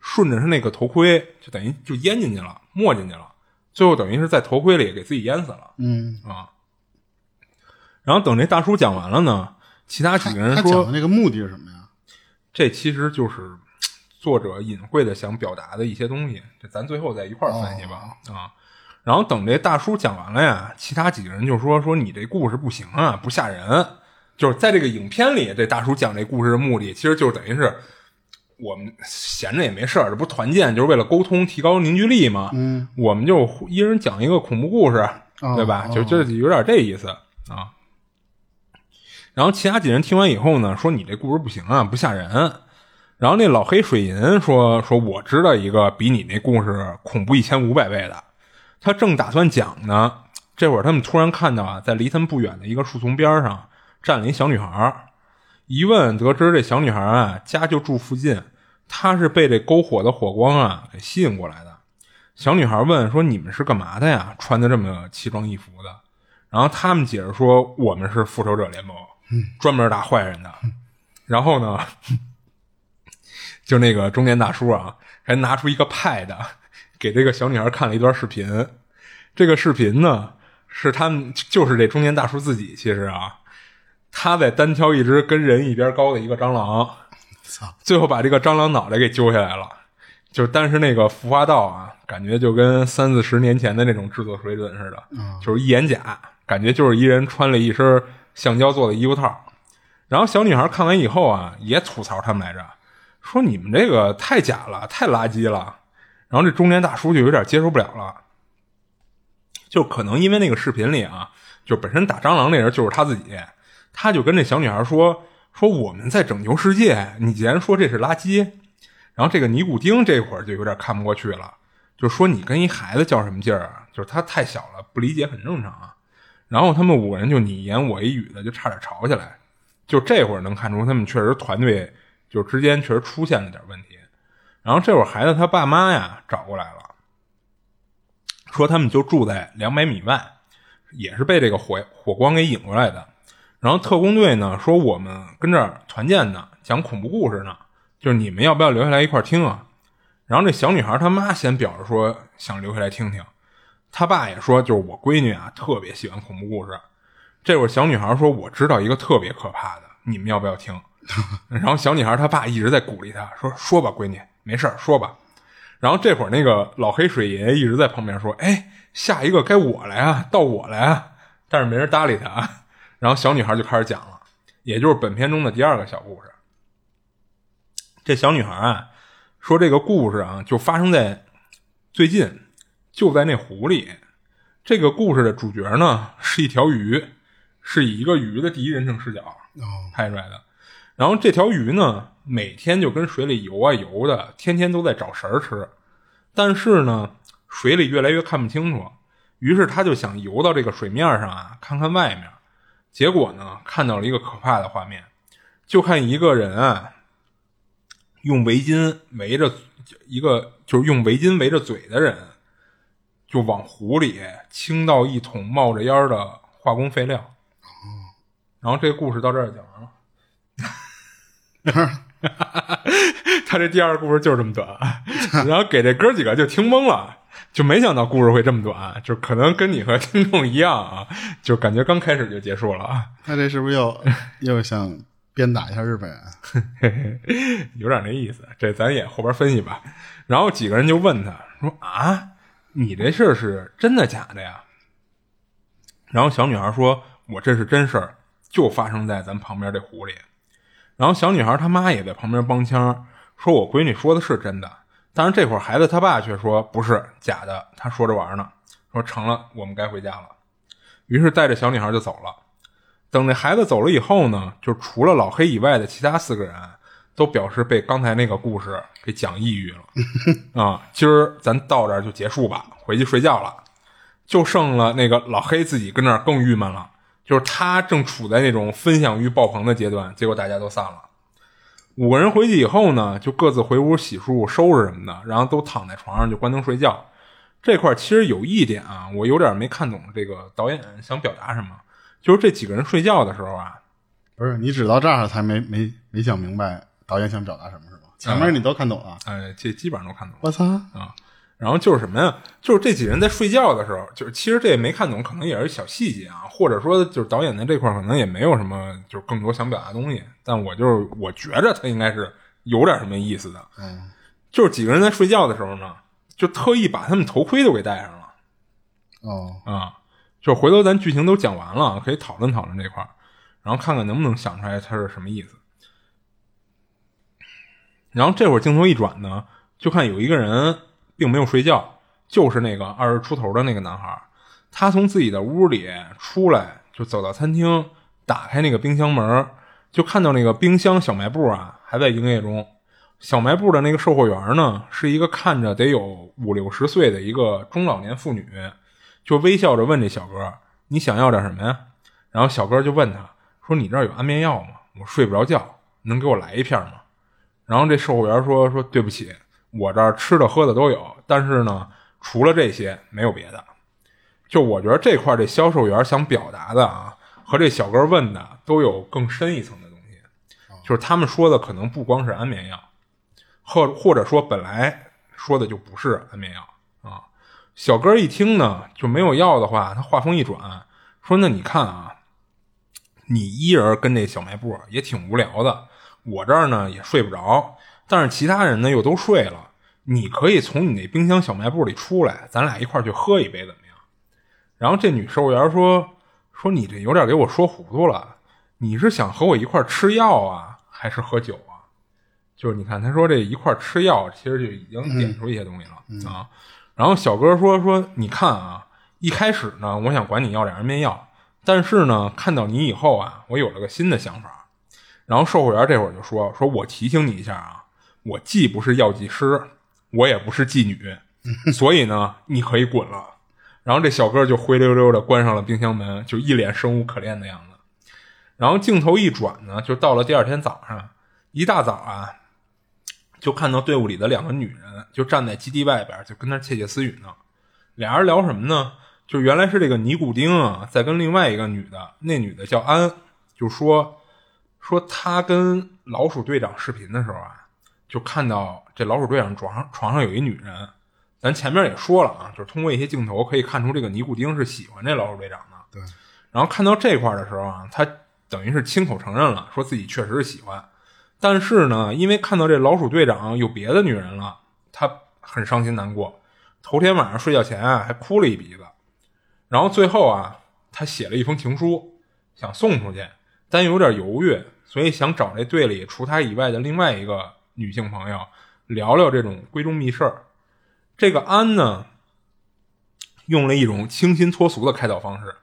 顺着他那个头盔，就等于就淹进去了，没进去了。最后等于是在头盔里给自己淹死了。嗯啊。然后等这大叔讲完了呢，其他几个人说，他讲的那个目的是什么呀？这其实就是。*tsk* 作者隐晦的想表达的一些东西，这咱最后再一块儿分析吧啊。然后等这大叔讲完了呀，其他几个人就说说你这故事不行啊，不吓人。就是在这个影片里，这大叔讲这故事的目的，其实就是等于是我们闲着也没事儿，这不团建就是为了沟通、提高凝聚力嘛？嗯，我们就一人讲一个恐怖故事，对吧？就就有点这意思啊。然后其他几人听完以后呢，说你这故事不行啊，不吓人。然后那老黑水银说：“说我知道一个比你那故事恐怖一千五百倍的。”他正打算讲呢，这会儿他们突然看到啊，在离他们不远的一个树丛边上站了一小女孩。一问得知，这小女孩啊家就住附近，她是被这篝火的火光啊给吸引过来的。小女孩问说：“你们是干嘛的呀？穿的这么奇装异服的？”然后他们解释说：“我们是复仇者联盟，专门打坏人的。”然后呢？*laughs* 就那个中年大叔啊，还拿出一个 Pad，给这个小女孩看了一段视频。这个视频呢，是他们就是这中年大叔自己。其实啊，他在单挑一只跟人一边高的一个蟑螂，操！最后把这个蟑螂脑袋给揪下来了。就但是那个服化道啊，感觉就跟三四十年前的那种制作水准似的，就是一眼假，感觉就是一人穿了一身橡胶做的衣服套。然后小女孩看完以后啊，也吐槽他们来着。说你们这个太假了，太垃圾了。然后这中年大叔就有点接受不了了，就可能因为那个视频里啊，就本身打蟑螂那人就是他自己，他就跟这小女孩说说我们在拯救世界，你既然说这是垃圾，然后这个尼古丁这会儿就有点看不过去了，就说你跟一孩子较什么劲儿啊？就是他太小了，不理解很正常啊。然后他们五个人就你一言我一语的，就差点吵起来。就这会儿能看出他们确实团队。就之间确实出现了点问题，然后这会儿孩子他爸妈呀找过来了，说他们就住在两百米外，也是被这个火火光给引过来的。然后特工队呢说我们跟这儿团建呢，讲恐怖故事呢，就是你们要不要留下来一块听啊？然后这小女孩她妈先表示说想留下来听听，他爸也说就是我闺女啊特别喜欢恐怖故事。这会儿小女孩说我知道一个特别可怕的，你们要不要听？*laughs* 然后小女孩她爸一直在鼓励她说：“说吧，闺女，没事说吧。”然后这会儿那个老黑水爷一直在旁边说：“哎，下一个该我来啊，到我来啊。”但是没人搭理他啊。然后小女孩就开始讲了，也就是本片中的第二个小故事。这小女孩啊，说这个故事啊，就发生在最近，就在那湖里。这个故事的主角呢，是一条鱼，是以一个鱼的第一人称视角拍出来的。然后这条鱼呢，每天就跟水里游啊游的，天天都在找食儿吃。但是呢，水里越来越看不清楚，于是他就想游到这个水面上啊，看看外面。结果呢，看到了一个可怕的画面，就看一个人啊，用围巾围着一个，就是用围巾围着嘴的人，就往湖里倾倒一桶冒着烟的化工废料。然后这个故事到这儿就。*laughs* 他这第二个故事就是这么短，*laughs* 然后给这哥几个就听懵了，就没想到故事会这么短，就可能跟你和听众一样啊，就感觉刚开始就结束了啊，他这是不是又又想鞭打一下日本人？*laughs* 有点那意思。这咱也后边分析吧。然后几个人就问他说：“啊，你这事儿是真的假的呀？”然后小女孩说：“我这是真事儿，就发生在咱旁边这湖里。”然后小女孩她妈也在旁边帮腔，说：“我闺女说的是真的。”但是这会儿孩子他爸却说：“不是假的。”他说着玩呢，说：“成了，我们该回家了。”于是带着小女孩就走了。等这孩子走了以后呢，就除了老黑以外的其他四个人都表示被刚才那个故事给讲抑郁了 *laughs* 啊！今儿咱到这儿就结束吧，回去睡觉了。就剩了那个老黑自己跟那儿更郁闷了。就是他正处在那种分享欲爆棚的阶段，结果大家都散了。五个人回去以后呢，就各自回屋洗漱、收拾什么的，然后都躺在床上就关灯睡觉。这块其实有一点啊，我有点没看懂这个导演想表达什么。就是这几个人睡觉的时候啊，不是你只到这儿才没没没想明白导演想表达什么是吗？前面你都看懂了？哎，这基本上都看懂了。我操啊！然后就是什么呀？就是这几人在睡觉的时候，就是其实这也没看懂，可能也是小细节啊，或者说就是导演在这块可能也没有什么就是更多想表达东西。但我就是我觉着他应该是有点什么意思的。嗯，就是几个人在睡觉的时候呢，就特意把他们头盔都给戴上了。哦啊，就回头咱剧情都讲完了，可以讨论讨论这块然后看看能不能想出来他是什么意思。然后这会儿镜头一转呢，就看有一个人。并没有睡觉，就是那个二十出头的那个男孩，他从自己的屋里出来，就走到餐厅，打开那个冰箱门，就看到那个冰箱小卖部啊还在营业中。小卖部的那个售货员呢，是一个看着得有五六十岁的一个中老年妇女，就微笑着问这小哥：“你想要点什么呀？”然后小哥就问他说：“你这儿有安眠药吗？我睡不着觉，能给我来一片吗？”然后这售货员说：“说对不起。”我这儿吃的喝的都有，但是呢，除了这些没有别的。就我觉得这块这销售员想表达的啊，和这小哥问的都有更深一层的东西，就是他们说的可能不光是安眠药，或或者说本来说的就不是安眠药啊。小哥一听呢，就没有药的话，他话锋一转说：“那你看啊，你一人跟这小卖部也挺无聊的，我这儿呢也睡不着。”但是其他人呢又都睡了，你可以从你那冰箱小卖部里出来，咱俩一块去喝一杯怎么样？然后这女售货员说：“说你这有点给我说糊涂了，你是想和我一块吃药啊，还是喝酒啊？就是你看，他说这一块吃药，其实就已经点出一些东西了啊。然后小哥说：说你看啊，一开始呢，我想管你要点安眠药，但是呢，看到你以后啊，我有了个新的想法。然后售货员这会儿就说：说我提醒你一下啊。”我既不是药剂师，我也不是妓女，*laughs* 所以呢，你可以滚了。然后这小哥就灰溜溜的关上了冰箱门，就一脸生无可恋的样子。然后镜头一转呢，就到了第二天早上，一大早啊，就看到队伍里的两个女人就站在基地外边，就跟那窃窃私语呢。俩人聊什么呢？就原来是这个尼古丁啊，在跟另外一个女的，那女的叫安，就说说他跟老鼠队长视频的时候啊。就看到这老鼠队长床上床上有一女人，咱前面也说了啊，就是通过一些镜头可以看出这个尼古丁是喜欢这老鼠队长的。对，然后看到这块的时候啊，他等于是亲口承认了，说自己确实是喜欢，但是呢，因为看到这老鼠队长有别的女人了，他很伤心难过。头天晚上睡觉前啊，还哭了一鼻子。然后最后啊，他写了一封情书，想送出去，但有点犹豫，所以想找这队里除他以外的另外一个。女性朋友聊聊这种闺中密事儿，这个安呢用了一种清新脱俗的开导方式，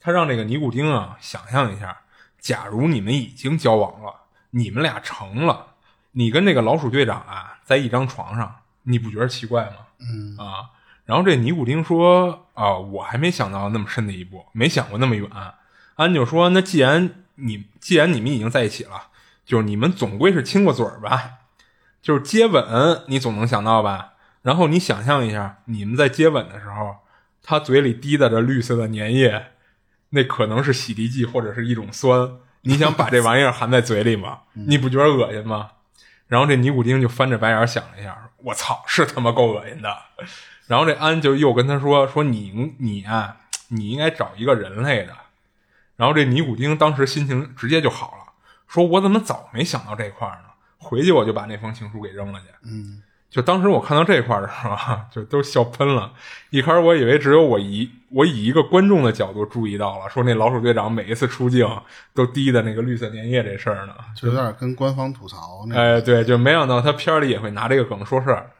他让这个尼古丁啊想象一下，假如你们已经交往了，你们俩成了，你跟这个老鼠队长啊在一张床上，你不觉得奇怪吗？嗯啊，然后这尼古丁说啊，我还没想到那么深的一步，没想过那么远。安就说：“那既然你既然你们已经在一起了，就是你们总归是亲过嘴儿吧？就是接吻，你总能想到吧？然后你想象一下，你们在接吻的时候，他嘴里滴答着绿色的粘液，那可能是洗涤剂或者是一种酸。你想把这玩意儿含在嘴里吗？*laughs* 你不觉得恶心吗？”然后这尼古丁就翻着白眼想了一下，我操，是他妈够恶心的。然后这安就又跟他说：“说你你啊，你应该找一个人类的。”然后这尼古丁当时心情直接就好了，说：“我怎么早没想到这块儿呢？回去我就把那封情书给扔了去。”嗯，就当时我看到这块儿的时候啊，就都笑喷了。一开始我以为只有我一我以一个观众的角度注意到了，说那老鼠队长每一次出镜都滴的那个绿色粘液这事儿呢，就有点跟官方吐槽那。哎，对，就没想到他片儿里也会拿这个梗说事儿。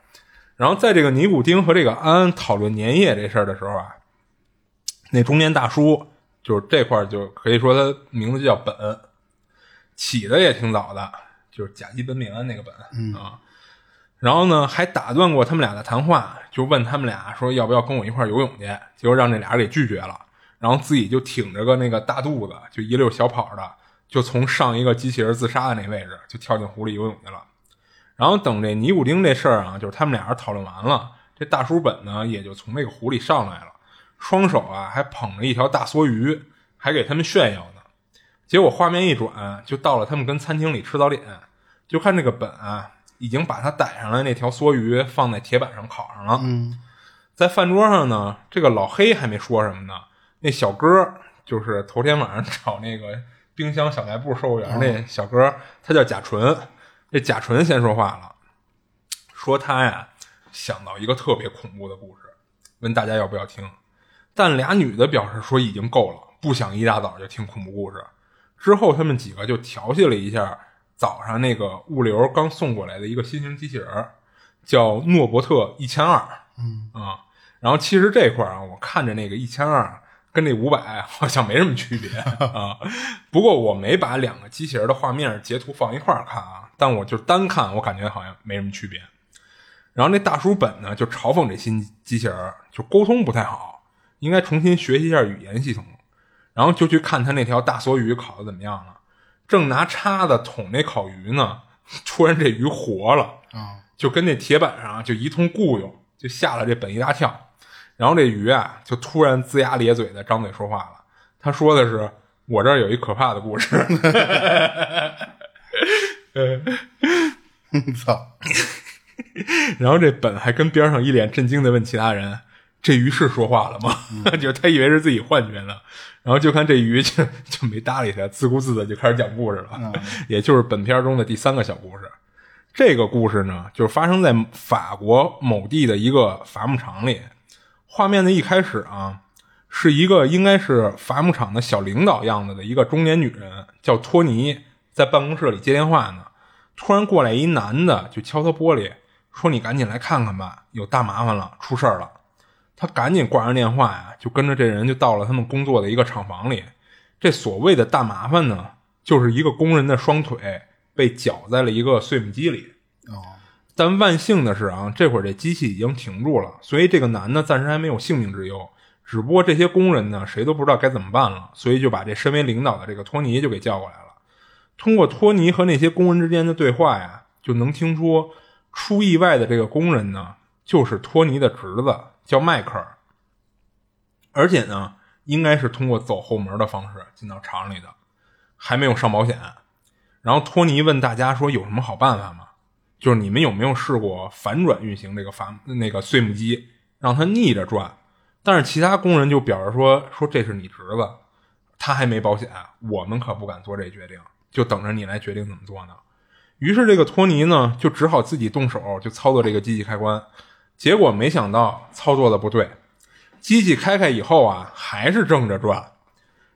然后在这个尼古丁和这个安讨论粘液这事儿的时候啊，那中年大叔就是这块儿就可以说他名字就叫本，起的也挺早的，就是甲基苯丙胺那个苯、啊。然后呢，还打断过他们俩的谈话，就问他们俩说要不要跟我一块儿游泳去，结果让这俩人给拒绝了。然后自己就挺着个那个大肚子，就一溜小跑的，就从上一个机器人自杀的那位置就跳进湖里游泳去了。然后等这尼古丁这事儿啊，就是他们俩人讨论完了，这大叔本呢也就从那个湖里上来了，双手啊还捧着一条大梭鱼，还给他们炫耀呢。结果画面一转，就到了他们跟餐厅里吃早点，就看这个本啊已经把他逮上来那条梭鱼放在铁板上烤上了。嗯，在饭桌上呢，这个老黑还没说什么呢，那小哥就是头天晚上 *laughs* 找那个冰箱小卖部售货员那小哥，他叫贾纯。这贾纯先说话了，说他呀想到一个特别恐怖的故事，问大家要不要听。但俩女的表示说已经够了，不想一大早就听恐怖故事。之后他们几个就调戏了一下早上那个物流刚送过来的一个新型机器人，叫诺伯特一千二。嗯啊，然后其实这块儿啊，我看着那个一千二跟这五百好像没什么区别 *laughs* 啊。不过我没把两个机器人的画面截图放一块儿看啊，但我就单看，我感觉好像没什么区别。然后那大叔本呢，就嘲讽这新机器人就沟通不太好，应该重新学习一下语言系统。然后就去看他那条大梭鱼烤的怎么样了，正拿叉子捅那烤鱼呢，突然这鱼活了啊，就跟那铁板上就一通雇佣，就吓了这本一大跳。然后这鱼啊，就突然龇牙咧嘴的张嘴说话了。他说的是：“我这儿有一可怕的故事。*laughs* 操，*laughs* ”然后这本还跟边上一脸震惊的问其他人：“这鱼是说话了吗？” *laughs* 就他以为是自己幻觉呢。然后就看这鱼就就没搭理他，自顾自的就开始讲故事了，也就是本片中的第三个小故事。这个故事呢，就是发生在法国某地的一个伐木场里。画面的一开始啊，是一个应该是伐木场的小领导样子的一个中年女人，叫托尼，在办公室里接电话呢。突然过来一男的，就敲他玻璃，说：“你赶紧来看看吧，有大麻烦了，出事儿了。”他赶紧挂上电话呀，就跟着这人就到了他们工作的一个厂房里。这所谓的大麻烦呢，就是一个工人的双腿被绞在了一个碎木机里。哦，但万幸的是啊，这会儿这机器已经停住了，所以这个男的暂时还没有性命之忧。只不过这些工人呢，谁都不知道该怎么办了，所以就把这身为领导的这个托尼就给叫过来了。通过托尼和那些工人之间的对话呀，就能听出出意外的这个工人呢，就是托尼的侄子，叫迈克尔。而且呢，应该是通过走后门的方式进到厂里的，还没有上保险。然后托尼问大家说：“有什么好办法吗？就是你们有没有试过反转运行这个阀那个碎木机，让它逆着转？”但是其他工人就表示说：“说这是你侄子，他还没保险，我们可不敢做这决定，就等着你来决定怎么做呢。”于是这个托尼呢，就只好自己动手就操作这个机器开关。结果没想到操作的不对，机器开开以后啊，还是正着转。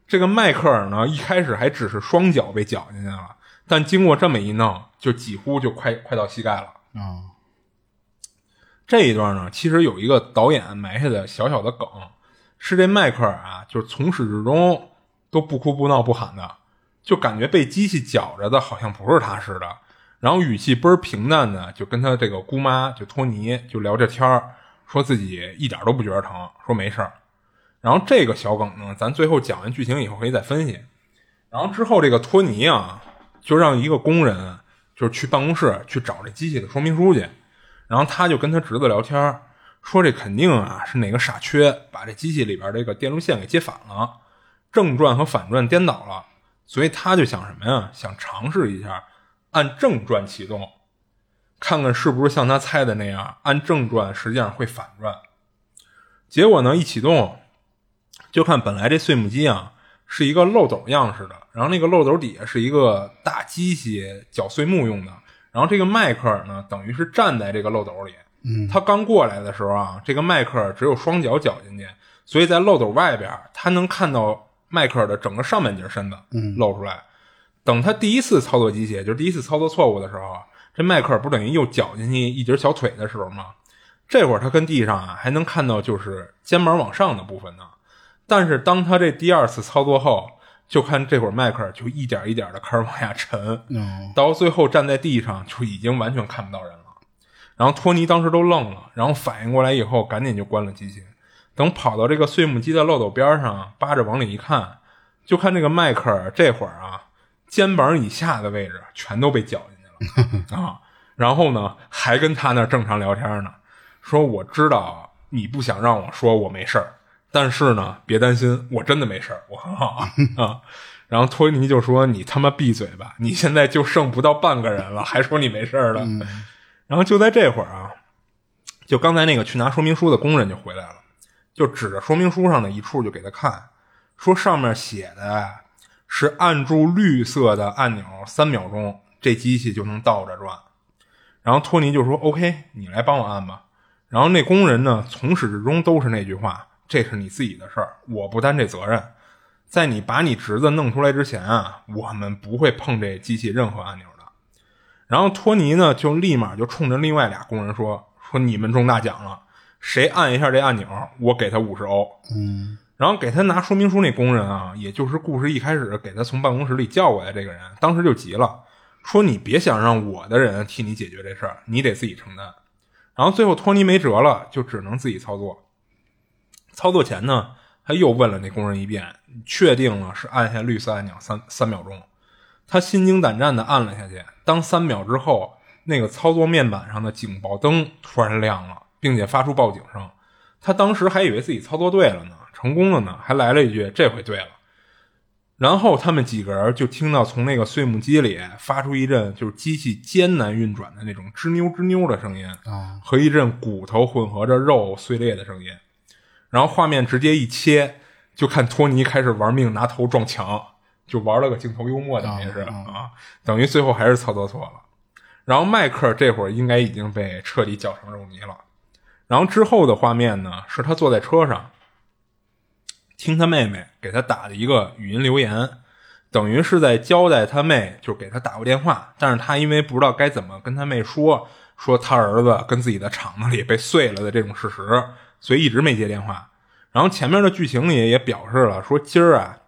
这个迈克尔呢，一开始还只是双脚被绞进去了，但经过这么一弄，就几乎就快快到膝盖了。啊，这一段呢，其实有一个导演埋下的小小的梗，是这迈克尔啊，就是从始至终都不哭不闹不喊的，就感觉被机器绞着的好像不是他似的。然后语气倍儿平淡的，就跟他这个姑妈就托尼就聊着天儿，说自己一点都不觉得疼，说没事儿。然后这个小梗呢，咱最后讲完剧情以后可以再分析。然后之后这个托尼啊，就让一个工人就是去办公室去找这机器的说明书去，然后他就跟他侄子聊天，说这肯定啊是哪个傻缺把这机器里边这个电路线给接反了，正转和反转颠倒了，所以他就想什么呀？想尝试一下按正转启动，看看是不是像他猜的那样，按正转实际上会反转。结果呢，一启动。就看本来这碎木机啊是一个漏斗样式的，然后那个漏斗底下是一个大机器搅碎木用的，然后这个迈克尔呢等于是站在这个漏斗里，嗯，他刚过来的时候啊，这个迈克尔只有双脚搅进去，所以在漏斗外边他能看到迈克尔的整个上半截身子，嗯，露出来。等他第一次操作机械，就是第一次操作错误的时候，这迈克尔不等于又绞进去一截小腿的时候吗？这会儿他跟地上啊还能看到就是肩膀往上的部分呢。但是当他这第二次操作后，就看这会儿迈克尔就一点一点的开始往下沉，到最后站在地上就已经完全看不到人了。然后托尼当时都愣了，然后反应过来以后，赶紧就关了机器。等跑到这个碎木机的漏斗边上，扒着往里一看，就看这个迈克尔这会儿啊，肩膀以下的位置全都被绞进去了 *laughs* 啊。然后呢，还跟他那正常聊天呢，说我知道你不想让我说我没事儿。但是呢，别担心，我真的没事儿，我很好啊啊！然后托尼就说：“你他妈闭嘴吧！你现在就剩不到半个人了，还说你没事儿了。”然后就在这会儿啊，就刚才那个去拿说明书的工人就回来了，就指着说明书上的一处就给他看，说上面写的是按住绿色的按钮三秒钟，这机器就能倒着转。然后托尼就说：“OK，你来帮我按吧。”然后那工人呢，从始至终都是那句话。这是你自己的事儿，我不担这责任。在你把你侄子弄出来之前啊，我们不会碰这机器任何按钮的。然后托尼呢，就立马就冲着另外俩工人说：“说你们中大奖了，谁按一下这按钮，我给他五十欧。”嗯。然后给他拿说明书那工人啊，也就是故事一开始给他从办公室里叫过来这个人，当时就急了，说：“你别想让我的人替你解决这事儿，你得自己承担。”然后最后托尼没辙了，就只能自己操作。操作前呢，他又问了那工人一遍，确定了是按下绿色按钮三三秒钟。他心惊胆战的按了下去。当三秒之后，那个操作面板上的警报灯突然亮了，并且发出报警声。他当时还以为自己操作对了呢，成功了呢，还来了一句：“这回对了。”然后他们几个人就听到从那个碎木机里发出一阵就是机器艰难运转的那种吱扭吱扭的声音啊，和一阵骨头混合着肉碎裂的声音。然后画面直接一切，就看托尼开始玩命拿头撞墙，就玩了个镜头幽默，等于是啊，等于最后还是操作错了。然后迈克这会儿应该已经被彻底搅成肉泥了。然后之后的画面呢，是他坐在车上，听他妹妹给他打的一个语音留言，等于是在交代他妹就给他打过电话，但是他因为不知道该怎么跟他妹说，说他儿子跟自己的厂子里被碎了的这种事实。所以一直没接电话，然后前面的剧情里也表示了，说今儿啊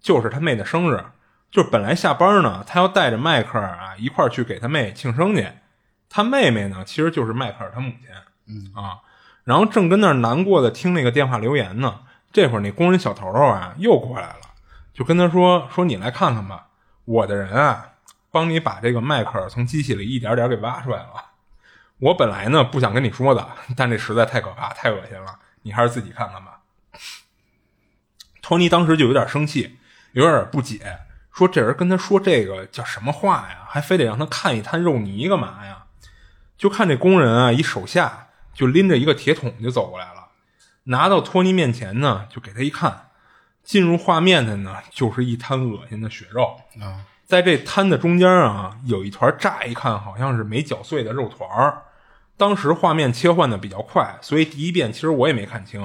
就是他妹的生日，就是本来下班呢，他要带着迈克尔啊一块儿去给他妹庆生去，他妹妹呢其实就是迈克尔他母亲，嗯。啊，然后正跟那儿难过的听那个电话留言呢，这会儿那工人小头头啊又过来了，就跟他说说你来看看吧，我的人啊帮你把这个迈克尔从机器里一点点给挖出来了。我本来呢不想跟你说的，但这实在太可怕、太恶心了，你还是自己看看吧。托尼当时就有点生气，有点不解，说这人跟他说这个叫什么话呀？还非得让他看一滩肉泥干嘛呀？就看这工人啊，一手下就拎着一个铁桶就走过来了，拿到托尼面前呢，就给他一看，进入画面的呢就是一滩恶心的血肉啊。在这摊的中间啊，有一团乍一看好像是没搅碎的肉团儿。当时画面切换的比较快，所以第一遍其实我也没看清。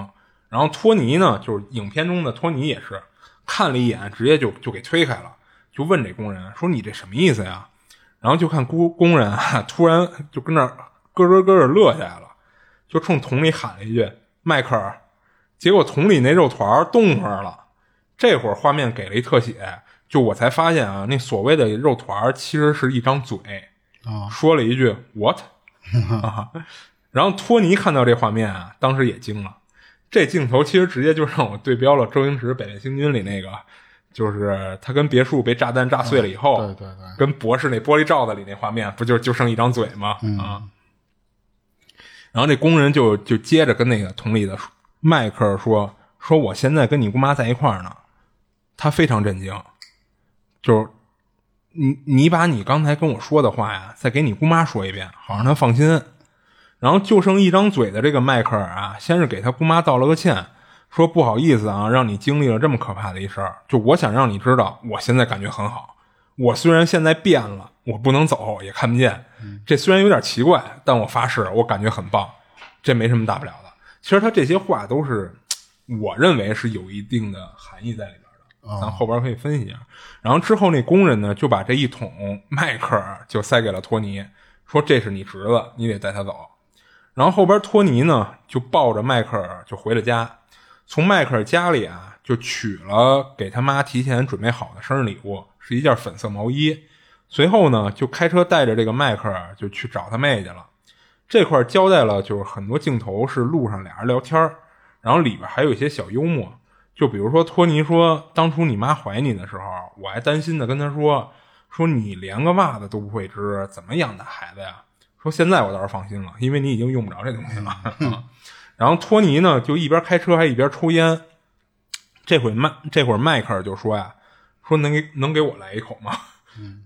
然后托尼呢，就是影片中的托尼也是看了一眼，直接就就给推开了，就问这工人说：“你这什么意思呀？”然后就看工工人啊，突然就跟那咯咯咯的乐起来了，就冲桶里喊了一句：“迈克尔！”结果桶里那肉团动会儿了。这会儿画面给了一特写。就我才发现啊，那所谓的肉团其实是一张嘴啊，说了一句 “what”，*laughs* 然后托尼看到这画面啊，当时也惊了。这镜头其实直接就让我对标了周星驰《北面星君》里那个，就是他跟别墅被炸弹炸碎了以后，对对对跟博士那玻璃罩子里那画面，不就就剩一张嘴吗？啊。然后这工人就就接着跟那个同里的迈克尔说说我现在跟你姑妈在一块儿呢，他非常震惊，就是你你把你刚才跟我说的话呀，再给你姑妈说一遍，好让她放心。然后就剩一张嘴的这个迈克尔啊，先是给他姑妈道了个歉，说不好意思啊，让你经历了这么可怕的一事儿。就我想让你知道，我现在感觉很好。我虽然现在变了，我不能走，也看不见，这虽然有点奇怪，但我发誓，我感觉很棒，这没什么大不了的。其实他这些话都是，我认为是有一定的含义在里边的，咱后边可以分析一下。然后之后那工人呢，就把这一桶迈克尔就塞给了托尼，说这是你侄子，你得带他走。然后后边托尼呢就抱着迈克尔就回了家，从迈克尔家里啊就取了给他妈提前准备好的生日礼物，是一件粉色毛衣。随后呢就开车带着这个迈克尔就去找他妹去了。这块交代了就是很多镜头是路上俩人聊天然后里边还有一些小幽默，就比如说托尼说当初你妈怀你的时候，我还担心的跟她说说你连个袜子都不会织，怎么养的孩子呀？说现在我倒是放心了，因为你已经用不着这东西了。*laughs* 然后托尼呢，就一边开车还一边抽烟。这会迈这会迈克尔就说呀：“说能给能给我来一口吗？”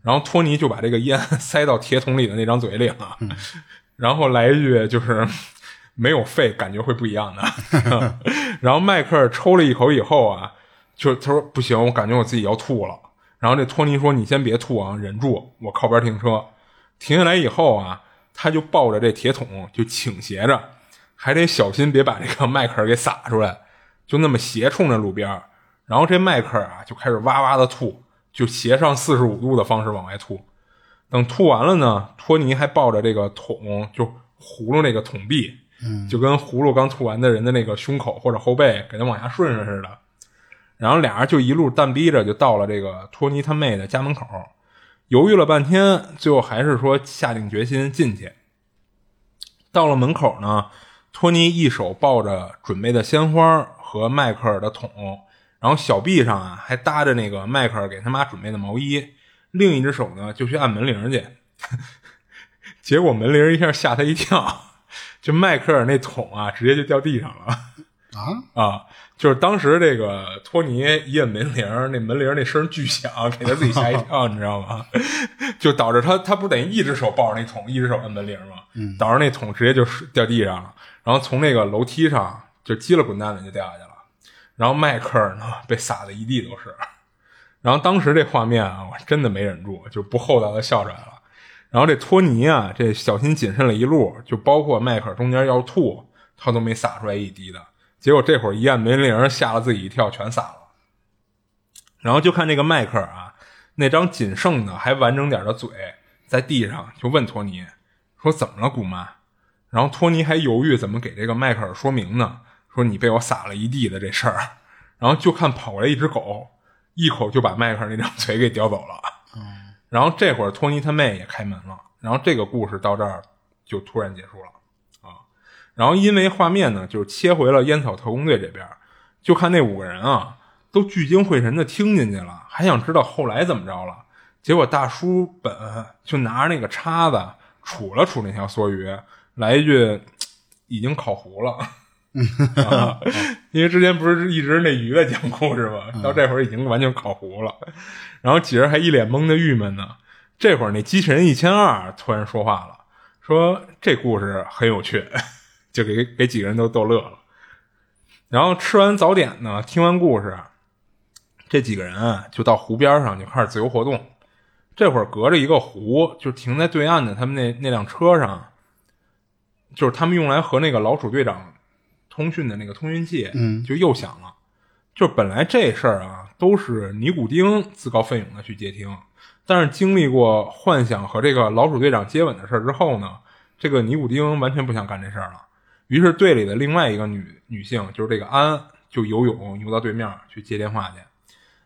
然后托尼就把这个烟 *laughs* 塞到铁桶里的那张嘴里了，*laughs* 然后来一句就是 *laughs* 没有肺感觉会不一样的。然后迈克尔抽了一口以后啊，就他说不行，我感觉我自己要吐了。然后这托尼说：“你先别吐啊，忍住，我靠边停车。”停下来以后啊。他就抱着这铁桶就倾斜着，还得小心别把这个迈克尔给洒出来，就那么斜冲着路边然后这迈克尔啊就开始哇哇的吐，就斜上四十五度的方式往外吐。等吐完了呢，托尼还抱着这个桶就葫芦那个桶壁，就跟葫芦刚吐完的人的那个胸口或者后背给他往下顺顺似的。然后俩人就一路蛋逼着就到了这个托尼他妹的家门口。犹豫了半天，最后还是说下定决心进去。到了门口呢，托尼一手抱着准备的鲜花和迈克尔的桶，然后小臂上啊还搭着那个迈克尔给他妈准备的毛衣，另一只手呢就去按门铃去。*laughs* 结果门铃一下吓他一跳，就迈克尔那桶啊直接就掉地上了。啊啊！就是当时这个托尼一按门铃，那门铃那声巨响，给他自己吓一跳，*laughs* 你知道吗？就导致他他不等于一只手抱着那桶，一只手按门铃吗？嗯，导致那桶直接就掉地上了，然后从那个楼梯上就叽了滚蛋的就掉下去了。然后迈克尔呢被撒的一地都是。然后当时这画面啊，我真的没忍住，就不厚道的笑出来了。然后这托尼啊，这小心谨慎了一路，就包括迈克尔中间要吐，他都没撒出来一滴的。结果这会儿一按门铃，吓了自己一跳，全洒了。然后就看这个迈克尔啊，那张仅剩的还完整点的嘴，在地上就问托尼说：“怎么了，姑妈？”然后托尼还犹豫怎么给这个迈克尔说明呢，说：“你被我撒了一地的这事儿。*laughs* ”然后就看跑过来一只狗，一口就把迈克尔那张嘴给叼走了。然后这会儿托尼他妹也开门了，然后这个故事到这儿就突然结束了啊。然后因为画面呢，就是切回了烟草特工队这边，就看那五个人啊，都聚精会神的听进去了，还想知道后来怎么着了。结果大叔本就拿着那个叉子杵了杵那条梭鱼，来一句：“已经烤糊了。*laughs* *laughs* 因为之前不是一直那鱼在讲故事吗？到这会儿已经完全烤糊了。然后几人还一脸懵的郁闷呢。这会儿那机器人一千二突然说话了，说这故事很有趣。就给给几个人都逗乐了，然后吃完早点呢，听完故事，这几个人就到湖边上就开始自由活动。这会儿隔着一个湖，就停在对岸的他们那那辆车上，就是他们用来和那个老鼠队长通讯的那个通讯器，嗯，就又响了。就本来这事儿啊，都是尼古丁自告奋勇的去接听，但是经历过幻想和这个老鼠队长接吻的事儿之后呢，这个尼古丁完全不想干这事儿了。于是队里的另外一个女女性，就是这个安，就游泳游到对面去接电话去。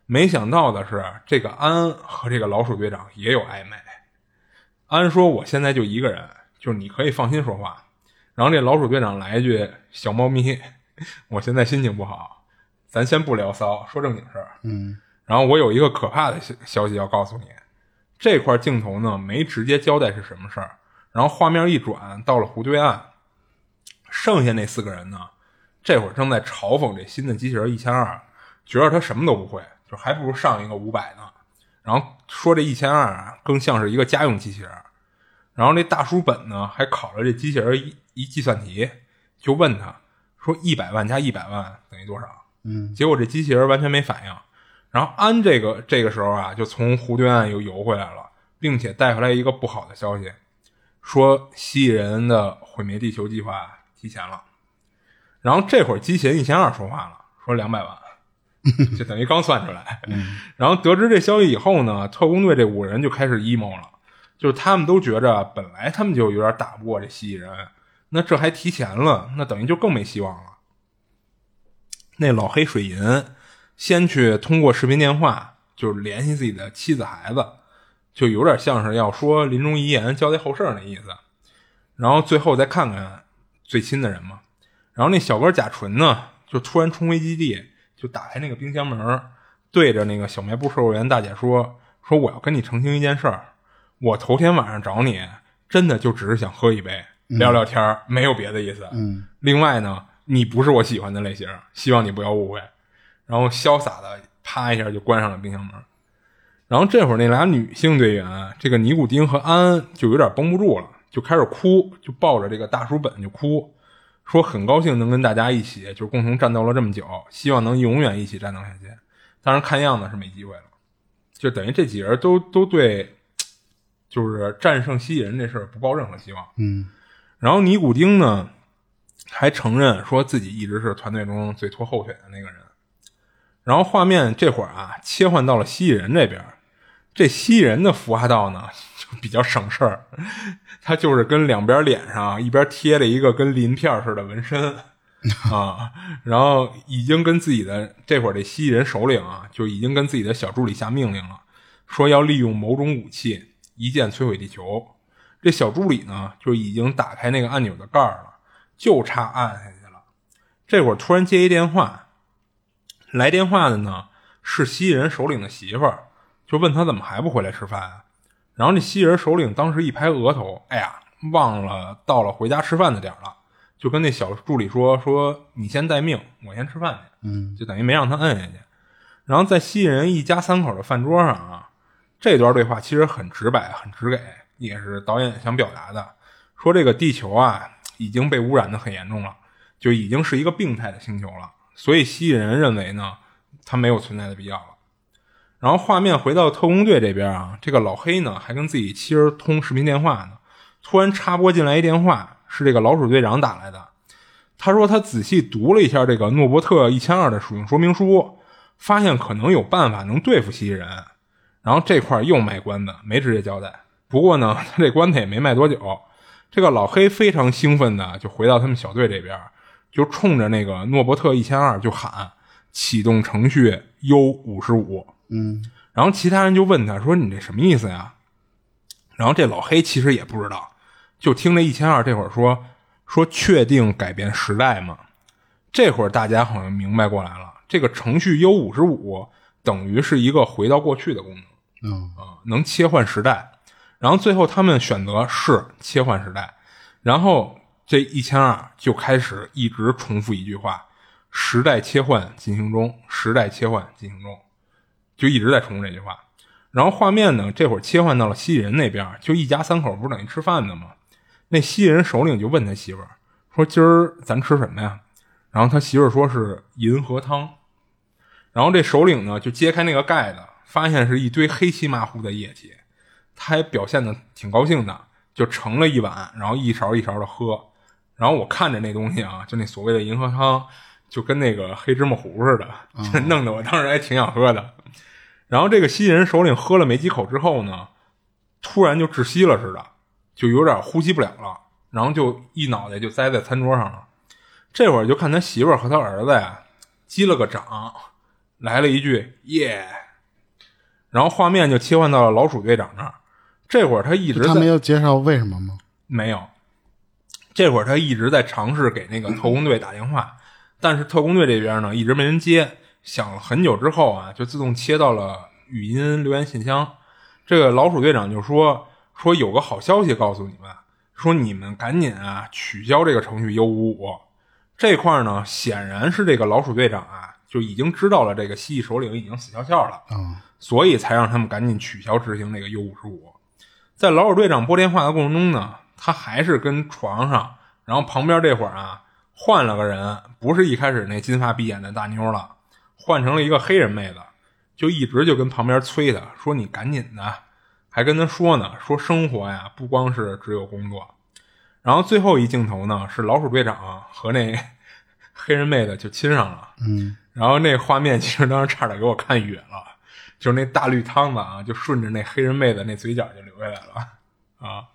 没想到的是，这个安和这个老鼠队长也有暧昧。安说：“我现在就一个人，就是你可以放心说话。”然后这老鼠队长来一句：“小猫咪，*laughs* 我现在心情不好，咱先不聊骚，说正经事儿。嗯然后我有一个可怕的消消息要告诉你，这块镜头呢没直接交代是什么事儿，然后画面一转到了湖对岸，剩下那四个人呢，这会儿正在嘲讽这新的机器人一千二，觉得他什么都不会，就还不如上一个五百呢。然后说这一千二啊，更像是一个家用机器人。然后那大叔本呢，还考了这机器人一一计算题，就问他说：“一百万加一百万等于多少？”嗯结果这机器人完全没反应。然后安这个这个时候啊，就从湖对岸又游回来了，并且带回来一个不好的消息，说蜥蜴人的毁灭地球计划提前了。然后这会儿机器人一千二说话了，说两百万，就等于刚算出来。*laughs* 然后得知这消息以后呢，特工队这五人就开始 emo 了，就是他们都觉着本来他们就有点打不过这蜥蜴人，那这还提前了，那等于就更没希望了。那老黑水银先去通过视频电话，就是联系自己的妻子孩子，就有点像是要说临终遗言、交代后事那意思。然后最后再看看最亲的人嘛。然后那小哥甲醇呢，就突然冲回基地，就打开那个冰箱门，对着那个小卖部售货员大姐说：“说我要跟你澄清一件事儿，我头天晚上找你，真的就只是想喝一杯，聊聊天儿，没有别的意思。嗯另外呢，你不是我喜欢的类型，希望你不要误会。然后潇洒的啪一下就关上了冰箱门。然后这会儿那俩女性队员，这个尼古丁和安就有点绷不住了，就开始哭，就抱着这个大书本就哭，说很高兴能跟大家一起，就是共同战斗了这么久，希望能永远一起战斗下去。当然看样子是没机会了，就等于这几人都都对，就是战胜蜥蜴人这事儿不抱任何希望。嗯然后尼古丁呢，还承认说自己一直是团队中最拖后腿的那个人。然后画面这会儿啊，切换到了蜥蜴人这边。这蜥蜴人的孵化道呢，就比较省事儿，他就是跟两边脸上一边贴了一个跟鳞片似的纹身 *laughs* 啊，然后已经跟自己的这会儿这蜥蜴人首领啊，就已经跟自己的小助理下命令了，说要利用某种武器一键摧毁地球。这小助理呢，就已经打开那个按钮的盖儿了，就差按下去了。这会儿突然接一电话，来电话的呢是蜥蜴人首领的媳妇儿，就问他怎么还不回来吃饭啊？然后这蜥蜴人首领当时一拍额头，哎呀，忘了到了回家吃饭的点儿了，就跟那小助理说说你先待命，我先吃饭去。嗯就等于没让他摁下去。然后在蜥蜴人一家三口的饭桌上啊，这段对话其实很直白、很直给，也是导演想表达的，说这个地球啊已经被污染的很严重了，就已经是一个病态的星球了，所以蜥蜴人认为呢，它没有存在的必要了。然后画面回到特工队这边啊，这个老黑呢还跟自己妻儿通视频电话呢，突然插播进来一电话，是这个老鼠队长打来的。他说他仔细读了一下这个诺伯特一千二的属性说明书，发现可能有办法能对付蜥蜴人。然后这块儿又卖关子，没直接交代。不过呢，*laughs* 他这关子也没卖多久。这个老黑非常兴奋的就回到他们小队这边，就冲着那个诺伯特一千二就喊启动程序 U 五十五。嗯然后其他人就问他说：“你这什么意思呀？”然后这老黑其实也不知道，就听这一千二这会儿说说确定改变时代吗？这会儿大家好像明白过来了，这个程序 U 五十五等于是一个回到过去的功能嗯啊、能切换时代。然后最后他们选择是切换时代，然后这一千二就开始一直重复一句话：时代切换进行中，时代切换进行中。就一直在重复这句话。然后画面呢，这会儿切换到了蜥蜴人那边，就一家三口不是等于吃饭呢吗？那蜥蜴人首领就问他媳妇儿说：“今儿咱吃什么呀？”然后他媳妇儿说是银河汤。然后这首领呢就揭开那个盖子，发现是一堆黑漆麻糊的液体。他还表现的挺高兴的，就盛了一碗，然后一勺一勺的喝。然后我看着那东西啊，就那所谓的银河汤，就跟那个黑芝麻糊似的，就弄得我当时还挺想喝的。然后这个蜥蜴人首领喝了没几口之后呢，突然就窒息了似的，就有点呼吸不了了，然后就一脑袋就栽在餐桌上了。这会儿就看他媳妇儿和他儿子呀击了个掌，来了一句“耶”，然后画面就切换到了老鼠队长那儿。这会儿他一直在他没有介绍为什么吗？没有，这会儿他一直在尝试给那个特工队打电话，但是特工队这边呢一直没人接，想了很久之后啊，就自动切到了语音留言信箱。这个老鼠队长就说说有个好消息告诉你们，说你们赶紧啊取消这个程序 U 五五这块呢，显然是这个老鼠队长啊就已经知道了这个蜥蜴首领已经死翘翘了，啊所以才让他们赶紧取消执行这个 U 五十五。在老鼠队长拨电话的过程中呢，他还是跟床上，然后旁边这会儿啊换了个人，不是一开始那金发碧眼的大妞了，换成了一个黑人妹子，就一直就跟旁边催他说：“你赶紧的。”还跟他说呢，说生活呀不光是只有工作。然后最后一镜头呢，是老鼠队长和那黑人妹子就亲上了。嗯，然后那画面其实当时差点给我看哕了，就是那大绿汤子啊，就顺着那黑人妹子那嘴角就流下来了啊。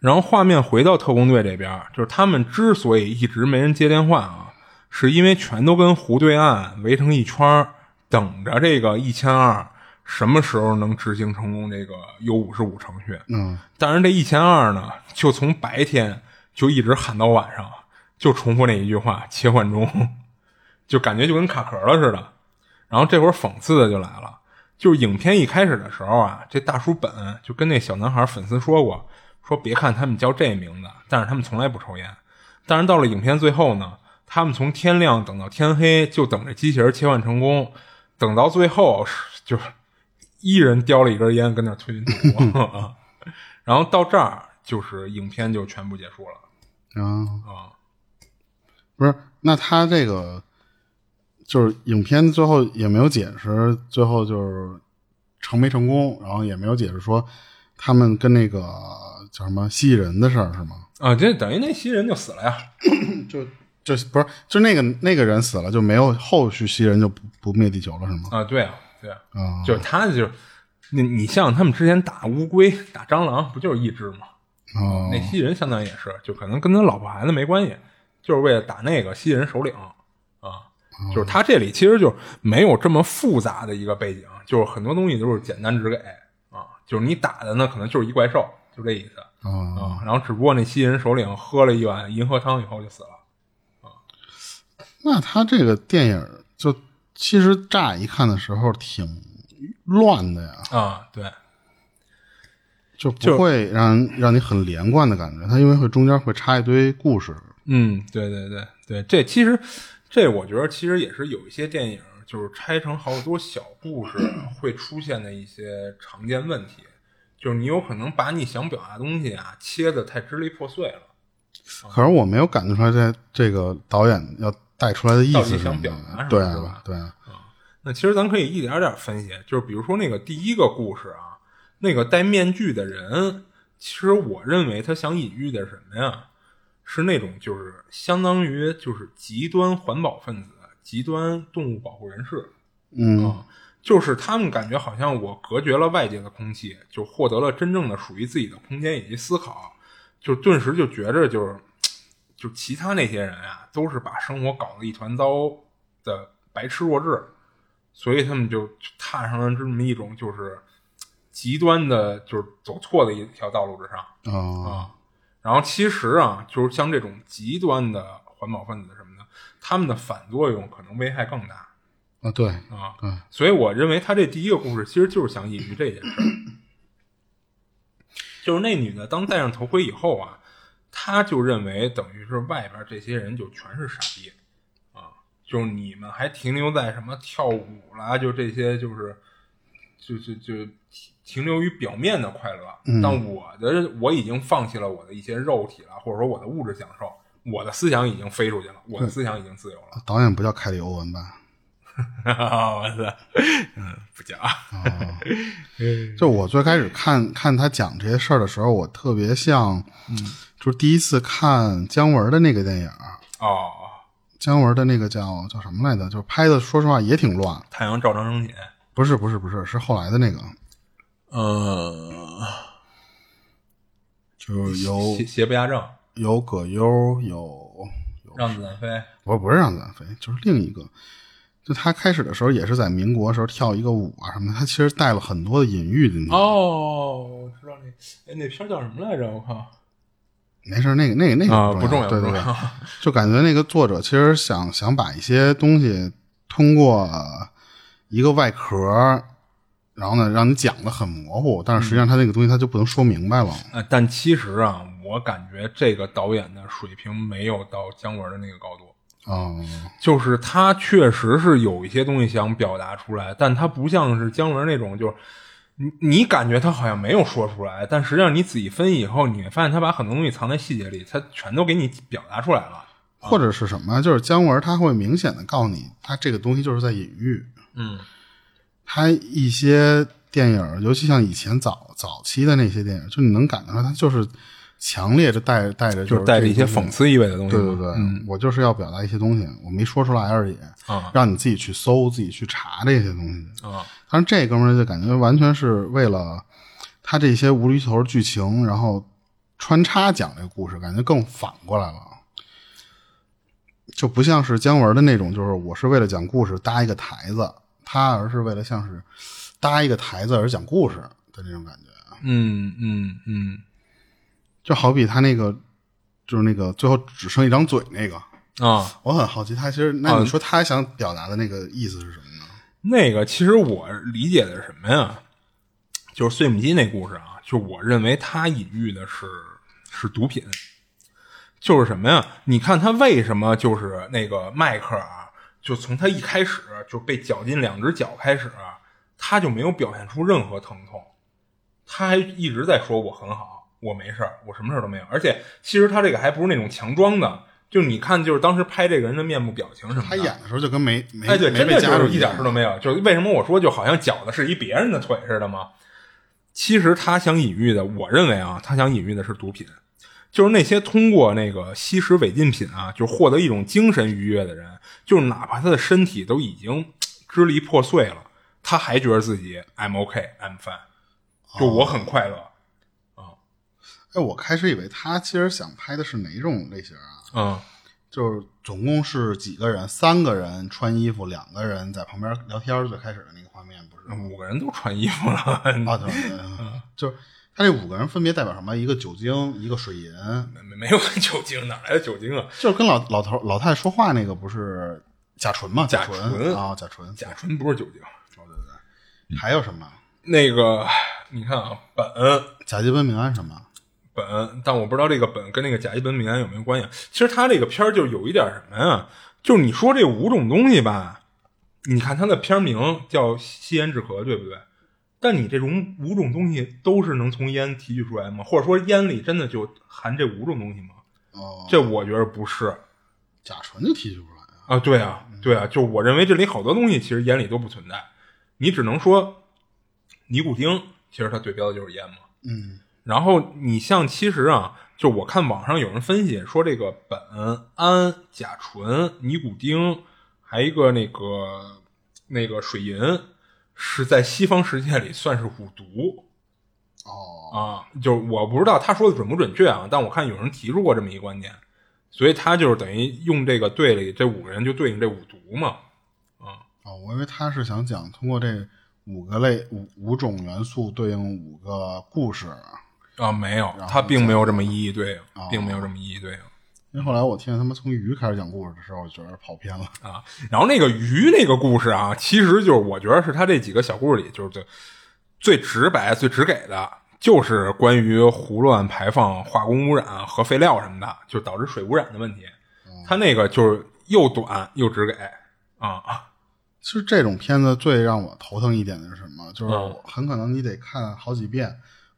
然后画面回到特工队这边，就是他们之所以一直没人接电话啊，是因为全都跟湖对岸围成一圈，等着这个一千二什么时候能执行成功这个 U 五十五程序。嗯，但是这一千二呢，就从白天就一直喊到晚上，就重复那一句话，切换中，就感觉就跟卡壳了似的。然后这会儿讽刺的就来了，就是影片一开始的时候啊，这大叔本就跟那小男孩粉丝说过，说别看他们叫这名字，但是他们从来不抽烟。但是到了影片最后呢，他们从天亮等到天黑，就等着机器人切换成功，等到最后是就是一人叼了一根烟跟那儿吞云吐雾。*laughs* 然后到这儿就是影片就全部结束了啊，啊。不是，那他这个就是影片最后也没有解释，最后就是成没成功，然后也没有解释说他们跟那个叫什么蜥蜴人的事儿是吗？啊，这等于那蜥蜴人就死了呀。*coughs* 就就不是就那个那个人死了，就没有后续蜥蜴人就不不灭地球了是吗？啊，对啊，对啊，啊，就是他就是你你像他们之前打乌龟、打蟑螂，不就是一只吗？哦那蜥蜴人相当于也是，就可能跟他老婆孩子没关系，就是为了打那个蜥蜴人首领啊。就是他这里其实就没有这么复杂的一个背景，就是很多东西都是简单直给啊，就是你打的呢可能就是一怪兽，就这意思啊啊。然后只不过那蜥蜴人首领喝了一碗银河汤以后就死了啊。那他这个电影就其实乍一看的时候挺乱的呀，啊，对，就就不会让让你很连贯的感觉。它因为会中间会插一堆故事，嗯，对对对对，这其实这我觉得其实也是有一些电影就是拆成好多小故事会出现的一些常见问题，就是你有可能把你想表达的东西啊切的太支离破碎了。可是我没有感觉出来这这个导演要带出来的意到底思是什么想表达什么对吧啊，对啊，那其实咱可以一点点分析，就是比如说那个第一个故事啊，那个戴面具的人，其实我认为他想隐喻的是什么呀？是那种就是相当于就是极端环保分子、极端动物保护人士嗯。啊，就是他们感觉好像我隔绝了外界的空气，就获得了真正的属于自己的空间以及思考，就顿时就觉着就是，就其他那些人啊，都是把生活搞得一团糟的白痴弱智，所以他们就就踏上了这么一种就是极端的，就是走错的一条道路之上啊啊。然后其实啊，就是像这种极端的环保分子什么的，他们的反作用可能危害更大。啊，对，啊，对所以我认为他这第一个故事其实就是想隐喻这件事儿，*coughs* 就是那女的当戴上头盔以后啊，她就认为等于是外边这些人就全是傻逼啊，就是你们还停留在什么跳舞啦，就这些就是就就就停留于表面的快乐，但我的我已经放弃了我的一些肉体了，或者说我的物质享受，我的思想已经飞出去了，我的思想已经自由了。*laughs* 导演不叫凯里欧文吧？我操，嗯，不假。*laughs* 就我最开始看看他讲这些事儿的时候，我特别像，嗯就是第一次看姜文的那个电影，哦，姜文的那个叫叫什么来着？就是拍的，说实话也挺乱。太阳照常升起。不是不是不是，是后来的那个，呃，就是有邪邪不压正，有葛优，有让子弹飞。不不是让子弹飞，就是另一个。就他开始的时候也是在民国时候跳一个舞啊什么的，他其实带了很多的隐喻进去。哦，我知道那，哎，那片叫什么来着？我靠，没事，那个那个那个啊，不重要，对对对不重要。，就感觉那个作者其实想想把一些东西通过一个外壳，然后呢让你讲的很模糊，但是实际上他那个东西他就不能说明白了。呃，但其实啊，我感觉这个导演的水平没有到姜文的那个高度。哦，就是他确实是有一些东西想表达出来，但他不像是姜文那种，就是你你感觉他好像没有说出来，但实际上你仔细分析以后，你会发现他把很多东西藏在细节里，他全都给你表达出来了。或者是什么？就是姜文他会明显的告诉你，他这个东西就是在隐喻。嗯。他一些电影，尤其像以前早早期的那些电影，就你能感觉到他就是强烈的带带着就是带着一些讽刺意味的东西嘛。对对对，我就是要表达一些东西，我没说出来而已，啊。让你自己去搜，自己去查这些东西。啊。但是这哥们儿就感觉完全是为了他这些无厘头剧情，然后穿插讲这个故事，感觉更反过来了，就不像是姜文的那种，就是我是为了讲故事搭一个台子，他而是为了像是搭一个台子而讲故事的那种感觉。嗯嗯嗯就好比他那个，就是那个最后只剩一张嘴那个，啊，我很好奇，他其实那你说他想表达的那个意思是什么呢？那个其实我理解的是什么呀？就是碎木机那故事啊，就我认为他隐喻的是是毒品，就是什么呀？你看他为什么就是那个迈克啊，就从他一开始就被绞进两只脚开始，他就没有表现出任何疼痛，他还一直在说我很好，我没事儿，我什么事儿都没有。而且其实他这个还不是那种强装的，就你看，就是当时拍这个人的面部表情什么的，他演的时候就跟没没哎，对，没被真的就是一点事都没有。就是为什么我说就好像绞的是一别人的腿似的吗？其实他想隐喻的，我认为啊，他想隐喻的是毒品，就是那些通过那个吸食违禁品啊，就获得一种精神愉悦的人，就是哪怕他的身体都已经支离破碎了，他还觉得自己 I'm OK, I'm fine，就我很快乐啊。哎，我开始以为他其实想拍的是哪种类型啊？嗯就是总共是几个人？三个人穿衣服，两个人在旁边聊天。最开始的那个画面不是？五个人都穿衣服了，啊，对对对，就是他这五个人分别代表什么？一个酒精，一个水银，没没有酒精，哪来的酒精啊？就是跟老老头老太太说话那个不是甲醇吗？甲醇醇啊，甲醇。甲醇不是酒精。对对对还有什么？那个，你看啊，苯甲基苯丙胺什么？苯，但我不知道这个苯跟那个甲基苯丙胺有没有关系。其实它这个片儿就有一点什么呀？就是你说这五种东西吧，你看它的片名叫吸烟止咳，对不对？但你这种五种东西都是能从烟提取出来吗？或者说烟里真的就含这五种东西吗？哦，这我觉得不是甲醇就提取不出来啊。啊。对啊，对啊，就我认为这里好多东西其实烟里都不存在，你只能说尼古丁，其实它对标的就是烟嘛。嗯，然后你像其实啊，就我看网上有人分析说，这个苯、胺、甲醇、尼古丁，还一个那个那个水银，是在西方世界里算是五毒哦，啊。就我不知道他说的准不准确啊，但我看有人提出过这么一个观点，所以他就是等于用这个队里这五个人就对应这五毒嘛。啊哦，我以为他是想讲通过这五个类五五种元素对应五个故事，啊，没有，他并没有这么一一对应，哦并没有这么一一对应。因为后来我听他们从鱼开始讲故事的时候，我觉得跑偏了。啊，然后那个鱼那个故事啊，其实就是我觉得是他这几个小故事里，就是最最直白、最直给的，就是关于胡乱排放化工污染、和废料什么的，就导致水污染的问题。他那个就是又短又直给啊，其实这种片子最让我头疼一点的是什么？就是嗯很可能你得看好几遍，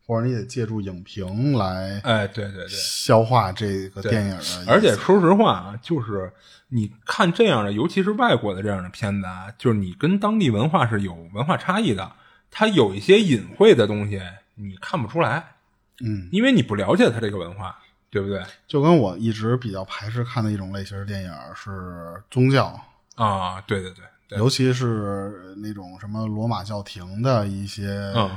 或者你得借助影评来哎，对对对。消化这个电影的。而且说实话啊，就是你看这样的，尤其是外国的这样的片子啊，就是你跟当地文化是有文化差异的，它有一些隐晦的东西你看不出来，嗯，因为你不了解它这个文化，对不对？就跟我一直比较排斥看的一种类型的电影是宗教，啊，对对对对，尤其是那种什么罗马教廷的一些，嗯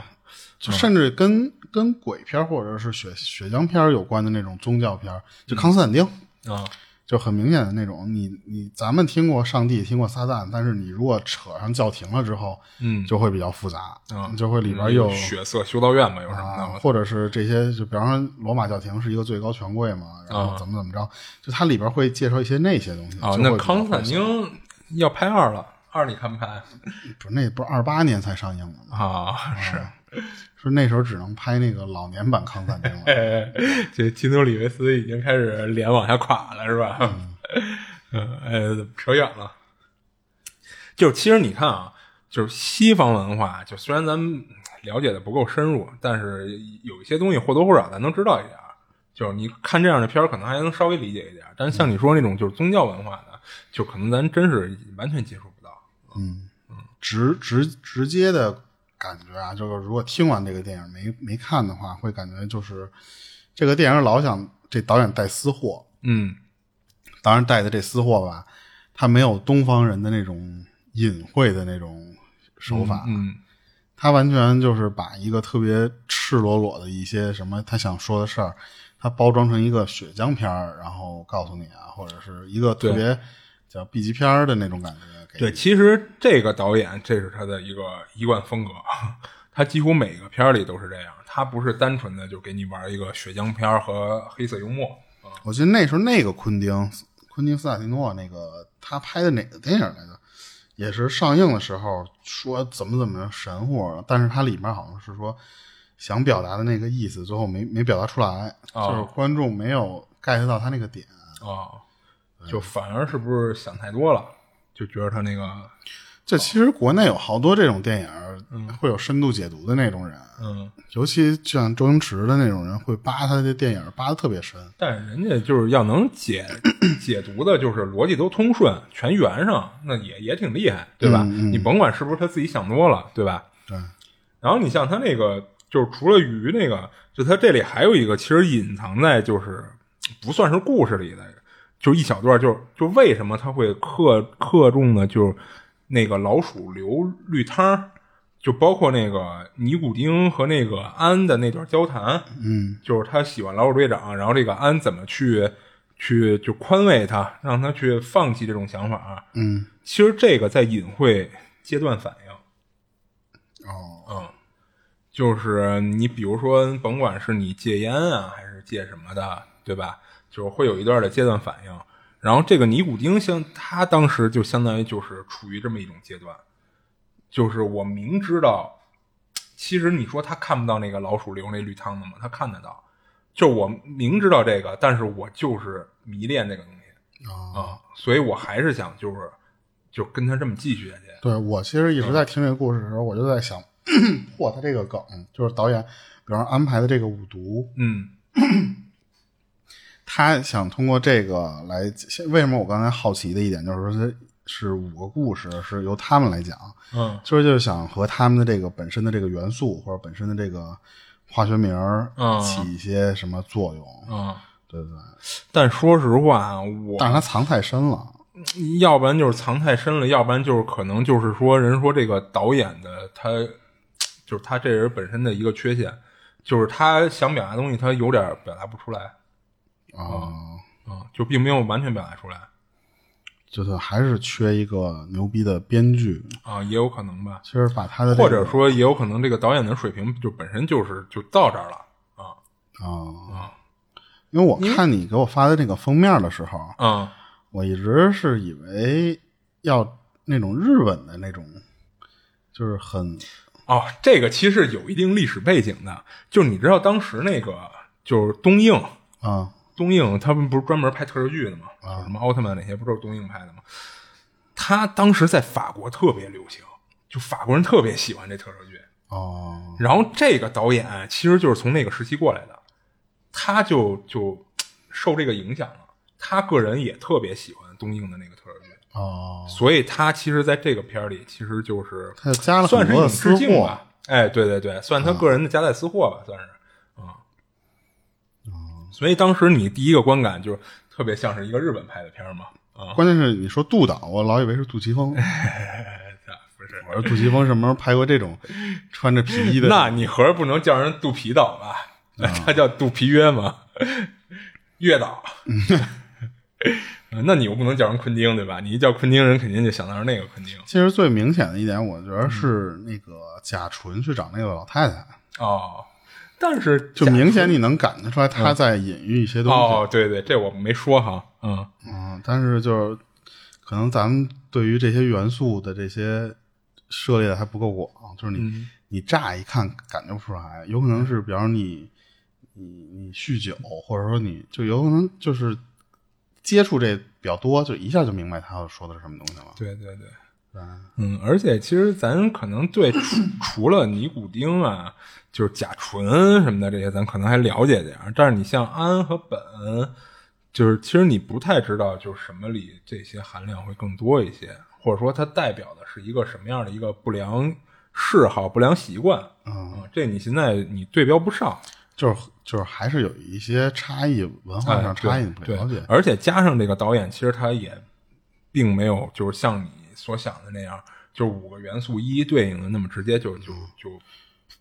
就甚至跟、跟鬼片或者是血血浆片有关的那种宗教片，就康斯坦丁。啊就很明显的那种，你你咱们听过上帝，听过撒旦，但是你如果扯上教廷了之后，嗯就会比较复杂，嗯就会里边有血色修道院嘛，有什么？或者是这些，就比方说罗马教廷是一个最高权贵嘛，然后啊怎么怎么着，就它里边会介绍一些那些东西。啊，那康斯坦丁要拍二了，二你看不看不是那不是二八年才上映的吗？啊？是，说那时候只能拍那个老年版康斯坦丁了。哎，这基努里维斯已经开始脸往下垮了，是吧？*laughs* 嗯，哎，扯远了。就是其实你看啊，就是西方文化，就虽然咱们了解的不够深入，但是有一些东西或多或少咱能知道一点。就是你看这样的片儿，可能还能稍微理解一点。但是像你说那种就是宗教文化的，就可能咱真是完全接触不到。嗯直直直接的感觉啊，就是如果听完这个电影没没看的话，会感觉就是这个电影老想这导演带私货，嗯。当然带的这私货吧，他没有东方人的那种隐晦的那种手法，嗯他完全就是把一个特别赤裸裸的一些什么他想说的事儿，他包装成一个血浆片儿，然后告诉你啊，或者是一个特别叫 B 级片儿的那种感觉。给对，其实这个导演这是他的一个一贯风格，他几乎每个片儿里都是这样，他不是单纯的就给你玩一个血浆片儿和黑色幽默啊。我记得那时候那个昆汀，昆汀斯塔蒂诺那个他拍的哪个电影来着？也是上映的时候说怎么怎么神乎，但是它里面好像是说想表达的那个意思，最后没没表达出来，哦就是观众没有 get 到他那个点。啊，就反而是不是想太多了，就觉得他那个这其实国内有好多这种电影，会有深度解读的那种人，嗯，尤其像周星驰的那种人，会扒他的电影扒的特别深。但是人家就是要能解 *clears throat* 解读的，就是逻辑都通顺，全圆上，那也也挺厉害，对吧？你甭管是不是他自己想多了，对吧？对，然后你像他那个，就是除了鱼那个，就他这里还有一个，其实隐藏在就是不算是故事里的，就一小段，就是就为什么他会克克重的，就是那个老鼠流绿汤儿，就包括那个尼古丁和那个安的那段交谈，嗯，就是他喜欢老鼠队长，然后这个安怎么去去就宽慰他，让他去放弃这种想法，嗯，其实这个在隐晦阶段反应。哦，嗯，就是你比如说，甭管是你戒烟啊，还是戒什么的，对吧？就是会有一段的阶段反应。然后这个尼古丁相，他当时就相当于就是处于这么一种阶段，就是我明知道，其实你说他看不到那个老鼠流那绿汤的吗？他看得到，就我明知道这个，但是我就是迷恋这个东西啊、所以我还是想就是就跟他这么继续下去。对我其实一直在听这个故事的时候，我就在想，*clears throat* 嚯，他这个梗就是导演，比方安排的这个五毒，嗯 *clears throat* 他想通过这个来，为什么我刚才好奇的一点就是说，他是五个故事是由他们来讲，嗯。所以就是想和他们的这个本身的这个元素或者本身的这个化学名儿嗯。起一些什么作用，嗯。对不对？但说实话，我但是他藏太深了，要不然就是藏太深了，要不然就是可能就是说，人说这个导演的他，就是他这人本身的一个缺陷，就是他想表达东西，他有点表达不出来，啊、嗯，就并没有完全表达出来。就是还是缺一个牛逼的编剧，啊，也有可能吧，其实把他的、这个、或者说也有可能这个导演的水平就本身就是就到这儿了啊啊。因为我看你给我发的那个封面的时候，嗯我一直是以为要那种日本的那种，就是很哦，这个其实有一定历史背景的，就是你知道当时那个就是东映。啊东映他们不是专门拍特摄剧的吗？啊什么奥特曼那些不都是东映拍的吗？他当时在法国特别流行，就法国人特别喜欢这特摄剧。哦然后这个导演其实就是从那个时期过来的，他就就受这个影响了。他个人也特别喜欢东映的那个特摄剧，哦，所以他其实在这个片儿里其实就是他加了算是一致敬吧。哎，对对对，算他个人的夹带私货吧，算是啊。所以当时你第一个观感就是特别像是一个日本拍的片儿嘛啊，关键是你说杜导，我老以为是杜琪峰，*laughs* 不是？我说杜琪峰什么时候拍过这种穿着皮衣的？*laughs* 那你合着不能叫人肚皮岛吧？那 *laughs* 他叫肚皮约吗？月岛。嗯那你又不能叫人昆汀，对吧？你一叫昆汀，人肯定就想到是那个昆汀。其实最明显的一点，我觉得是那个贾纯去找那个老太太，哦，但是就明显你能感觉出来他在隐喻一些东西。哦，对对，这我没说哈，嗯嗯，但是就是可能咱们对于这些元素的这些涉猎的还不够广，就是你、嗯你乍一看感觉不出来，有可能是比方说你你你酗酒，或者说你就有可能就是接触这比较多，就一下就明白他要说的是什么东西了。对对对，对嗯，而且其实咱可能对除除了尼古丁啊，就是甲醇什么的这些，咱可能还了解点儿。但是你像氨和苯，就是其实你不太知道，就是什么里这些含量会更多一些，或者说它代表的是一个什么样的一个不良嗜好、不良习惯。嗯，这你现在你对标不上。就是就是还是有一些差异，文化上哎差异不对了解对。而且加上这个导演，其实他也并没有就是像你所想的那样，就五个元素一一对应的那么直接就就就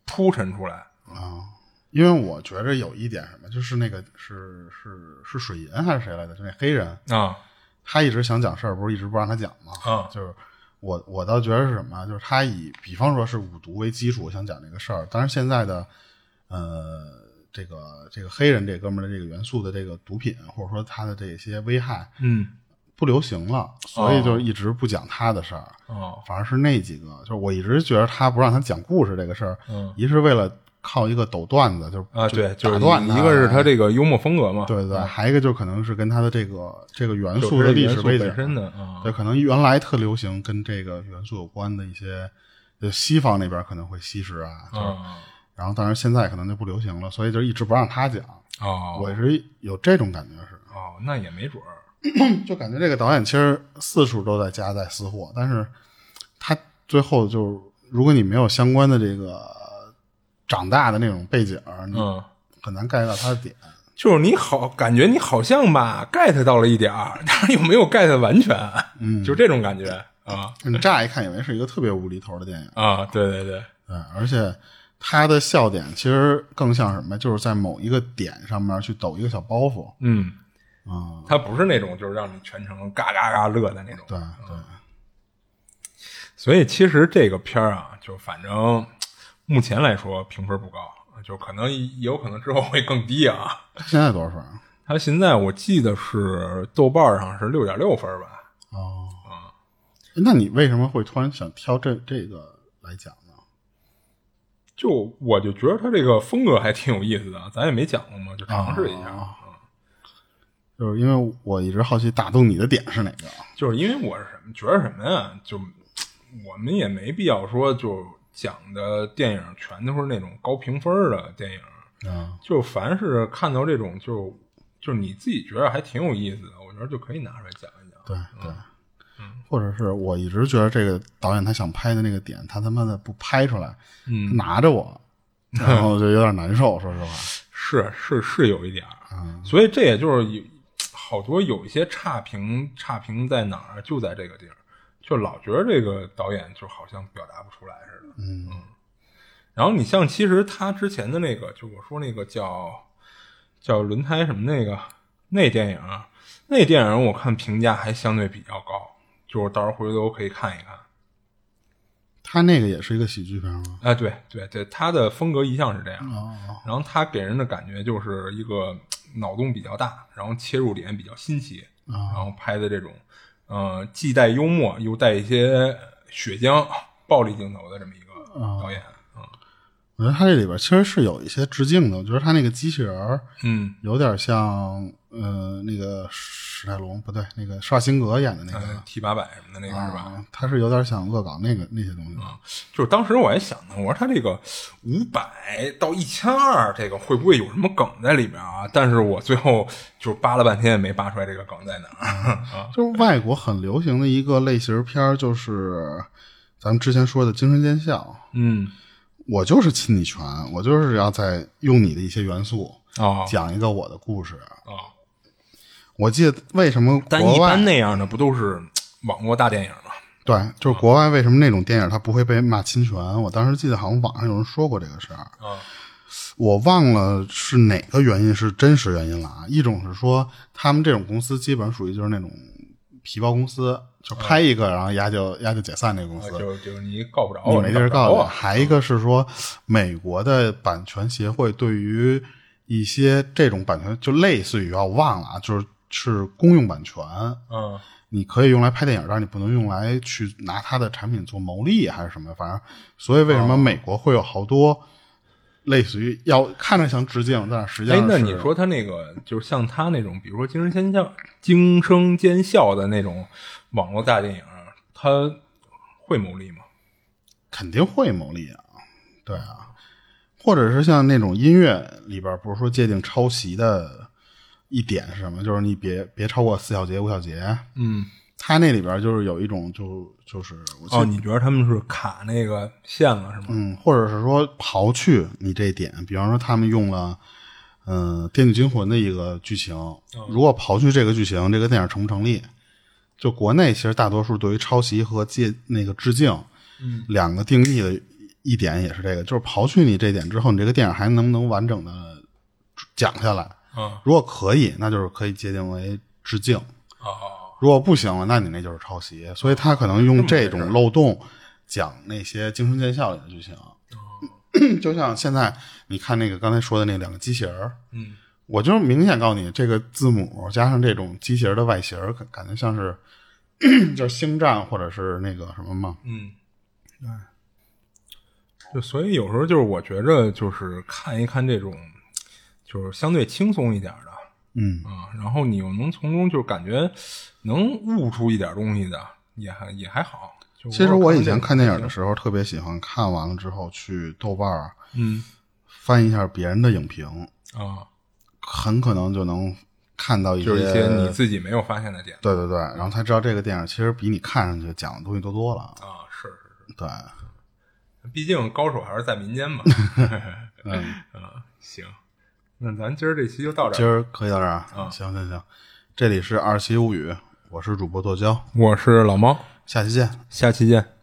铺陈出来啊。因为我觉着有一点什么，就是那个是是是水银还是谁来的？就那黑人，啊他一直想讲事儿，不是一直不让他讲吗？啊就是我我倒觉得是什么，就是他以比方说是五毒为基础想讲这个事儿，但是现在的呃这个这个黑人这哥们儿的这个元素的这个毒品，或者说他的这些危害嗯不流行了，所以就一直不讲他的事儿。哦反而是那几个，就是我一直觉得他不让他讲故事这个事儿，嗯一是为了靠一个抖段子，就是啊对，就打断是一个是他这个幽默风格嘛，对对还有一个就可能是跟他的这个这个元素的历史背景本身的啊对，可能原来特流行跟这个元素有关的一些，就西方那边可能会吸食啊，就是啊然后当然现在可能就不流行了，所以就一直不让他讲。哦我是有这种感觉是，哦，那也没准儿 *clears throat* 就感觉这个导演其实四处都在夹带私货，但是他最后就是如果你没有相关的这个长大的那种背景，你嗯。很难 get 到他的点。就是你好，感觉你好像吧 get 到了一点儿，但是又没有 get 完全，嗯，就这种感觉啊你乍一看以为是一个特别无厘头的电影，啊，对对对，对，而且他的笑点其实更像什么？就是在某一个点上面去抖一个小包袱。嗯，啊、他不是那种就是让你全程嘎嘎嘎乐的那种，对对，所以其实这个片儿啊，就反正目前来说评分不高，就可能也有可能之后会更低啊。现在多少分啊？他现在我记得是豆瓣上是六点六分吧？哦，那你为什么会突然想挑这这个来讲呢？就我就觉得他这个风格还挺有意思的，咱也没讲过嘛，就尝试一下。哦就是因为我一直好奇打动你的点是哪个？就是因为我是什么觉得什么呀？就我们也没必要说就讲的电影全都是那种高评分的电影，啊，就凡是看到这种就就是你自己觉得还挺有意思的，我觉得就可以拿出来讲一讲。对对，或者是我一直觉得这个导演他想拍的那个点，他他妈的不拍出来，嗯，拿着我，*laughs* 然后就有点难受。说实话，是是是有一点儿，所以这也就是有好多有一些差评，差评在哪儿？就在这个地儿，就老觉得这个导演就好像表达不出来似的。嗯然后你像其实他之前的那个，就我说那个叫叫轮胎什么那个那电影啊，那电影我看评价还相对比较高，就是到时候回头可以看一看。他那个也是一个喜剧片吗？哎，对对对，他的风格一向是这样。哦，然后他给人的感觉就是一个脑洞比较大，然后切入点比较新奇，然后拍的这种，呃，既带幽默又带一些血浆、暴力镜头的这么一个导演。我觉得他这里边其实是有一些致敬的。我觉得他那个机器人儿嗯，有点像，呃，那个史泰龙不对，那个施瓦辛格演的那个。呃 T 八百什么的那个是吧？啊，他是有点想恶搞那个那些东西的。就是当时我还想呢，我说他这个五百到一千二，这个会不会有什么梗在里面啊？但是我最后就是扒了半天也没扒出来这个梗在哪儿 *laughs* 啊。就是外国很流行的一个类型片儿，就是咱们之前说的精神奸笑。嗯，我就是亲你拳，我就是要在用你的一些元素哦讲一个我的故事。哦，我记得为什么但国外一般那样的不都是网络大电影吗？对，就是国外为什么那种电影它不会被骂侵权？我当时记得好像网上有人说过这个事儿。啊我忘了是哪个原因是真实原因了啊。一种是说他们这种公司基本属于就是那种皮包公司，就拍一个，然后丫就丫就解散那个公司，啊就就是你告不着我，你没地儿告还一个是说，美国的版权协会对于一些这种版权，就类似于啊，我忘了啊，就是是公用版权，嗯。你可以用来拍电影，但是你不能用来去拿它的产品做牟利还是什么，反正，所以为什么美国会有好多类似于要看着像致敬，但是实际上哎，那你说他那个就是像他那种，比如说惊声尖叫、惊声尖笑的那种网络大电影，他会牟利吗？肯定会牟利啊，对啊，或者是像那种音乐里边，不是说界定抄袭的一点是什么？就是你别别超过四小节、五小节。嗯，他那里边就是有一种就就是我记得哦，你觉得他们是卡那个线了是吗？嗯，或者是说刨去你这点，比方说他们用了嗯、呃《电锯惊魂》的一个剧情，如果刨去这个剧情，这个电影成不成立？就国内其实大多数对于抄袭和借那个致敬，嗯，两个定义的一点也是这个，就是刨去你这点之后，你这个电影还能不能完整的讲下来？啊如果可以，那就是可以界定为致敬；哦，如果不行了，那你那就是抄袭。所以他可能用这种漏洞讲那些精神见笑里的剧情。*clears throat* 就像现在你看那个刚才说的那两个机器人儿，嗯。我就明显告诉你，这个字母加上这种机器人的外形，感感觉像是 *clears throat* 就是星战或者是那个什么嘛。嗯，对，就所以有时候就是我觉着就是看一看这种就是相对轻松一点的嗯，啊，然后你又能从中就感觉能悟出一点东西的，也还也还好。就其实我以前看看电影的时候，特别喜欢看完了之后去豆瓣儿嗯翻一下别人的影评，啊，很可能就能看到一些就是一些你自己没有发现的点对对对，然后才知道这个电影其实比你看上去讲的东西多多了。啊，是是是对，毕竟高手还是在民间嘛。*laughs* 嗯，*laughs* 啊，行，那咱今儿这期就到这儿今儿。儿可以到这儿啊。行行行，这里是二七物语，我是主播剁椒，我是老猫，下期见。下期见。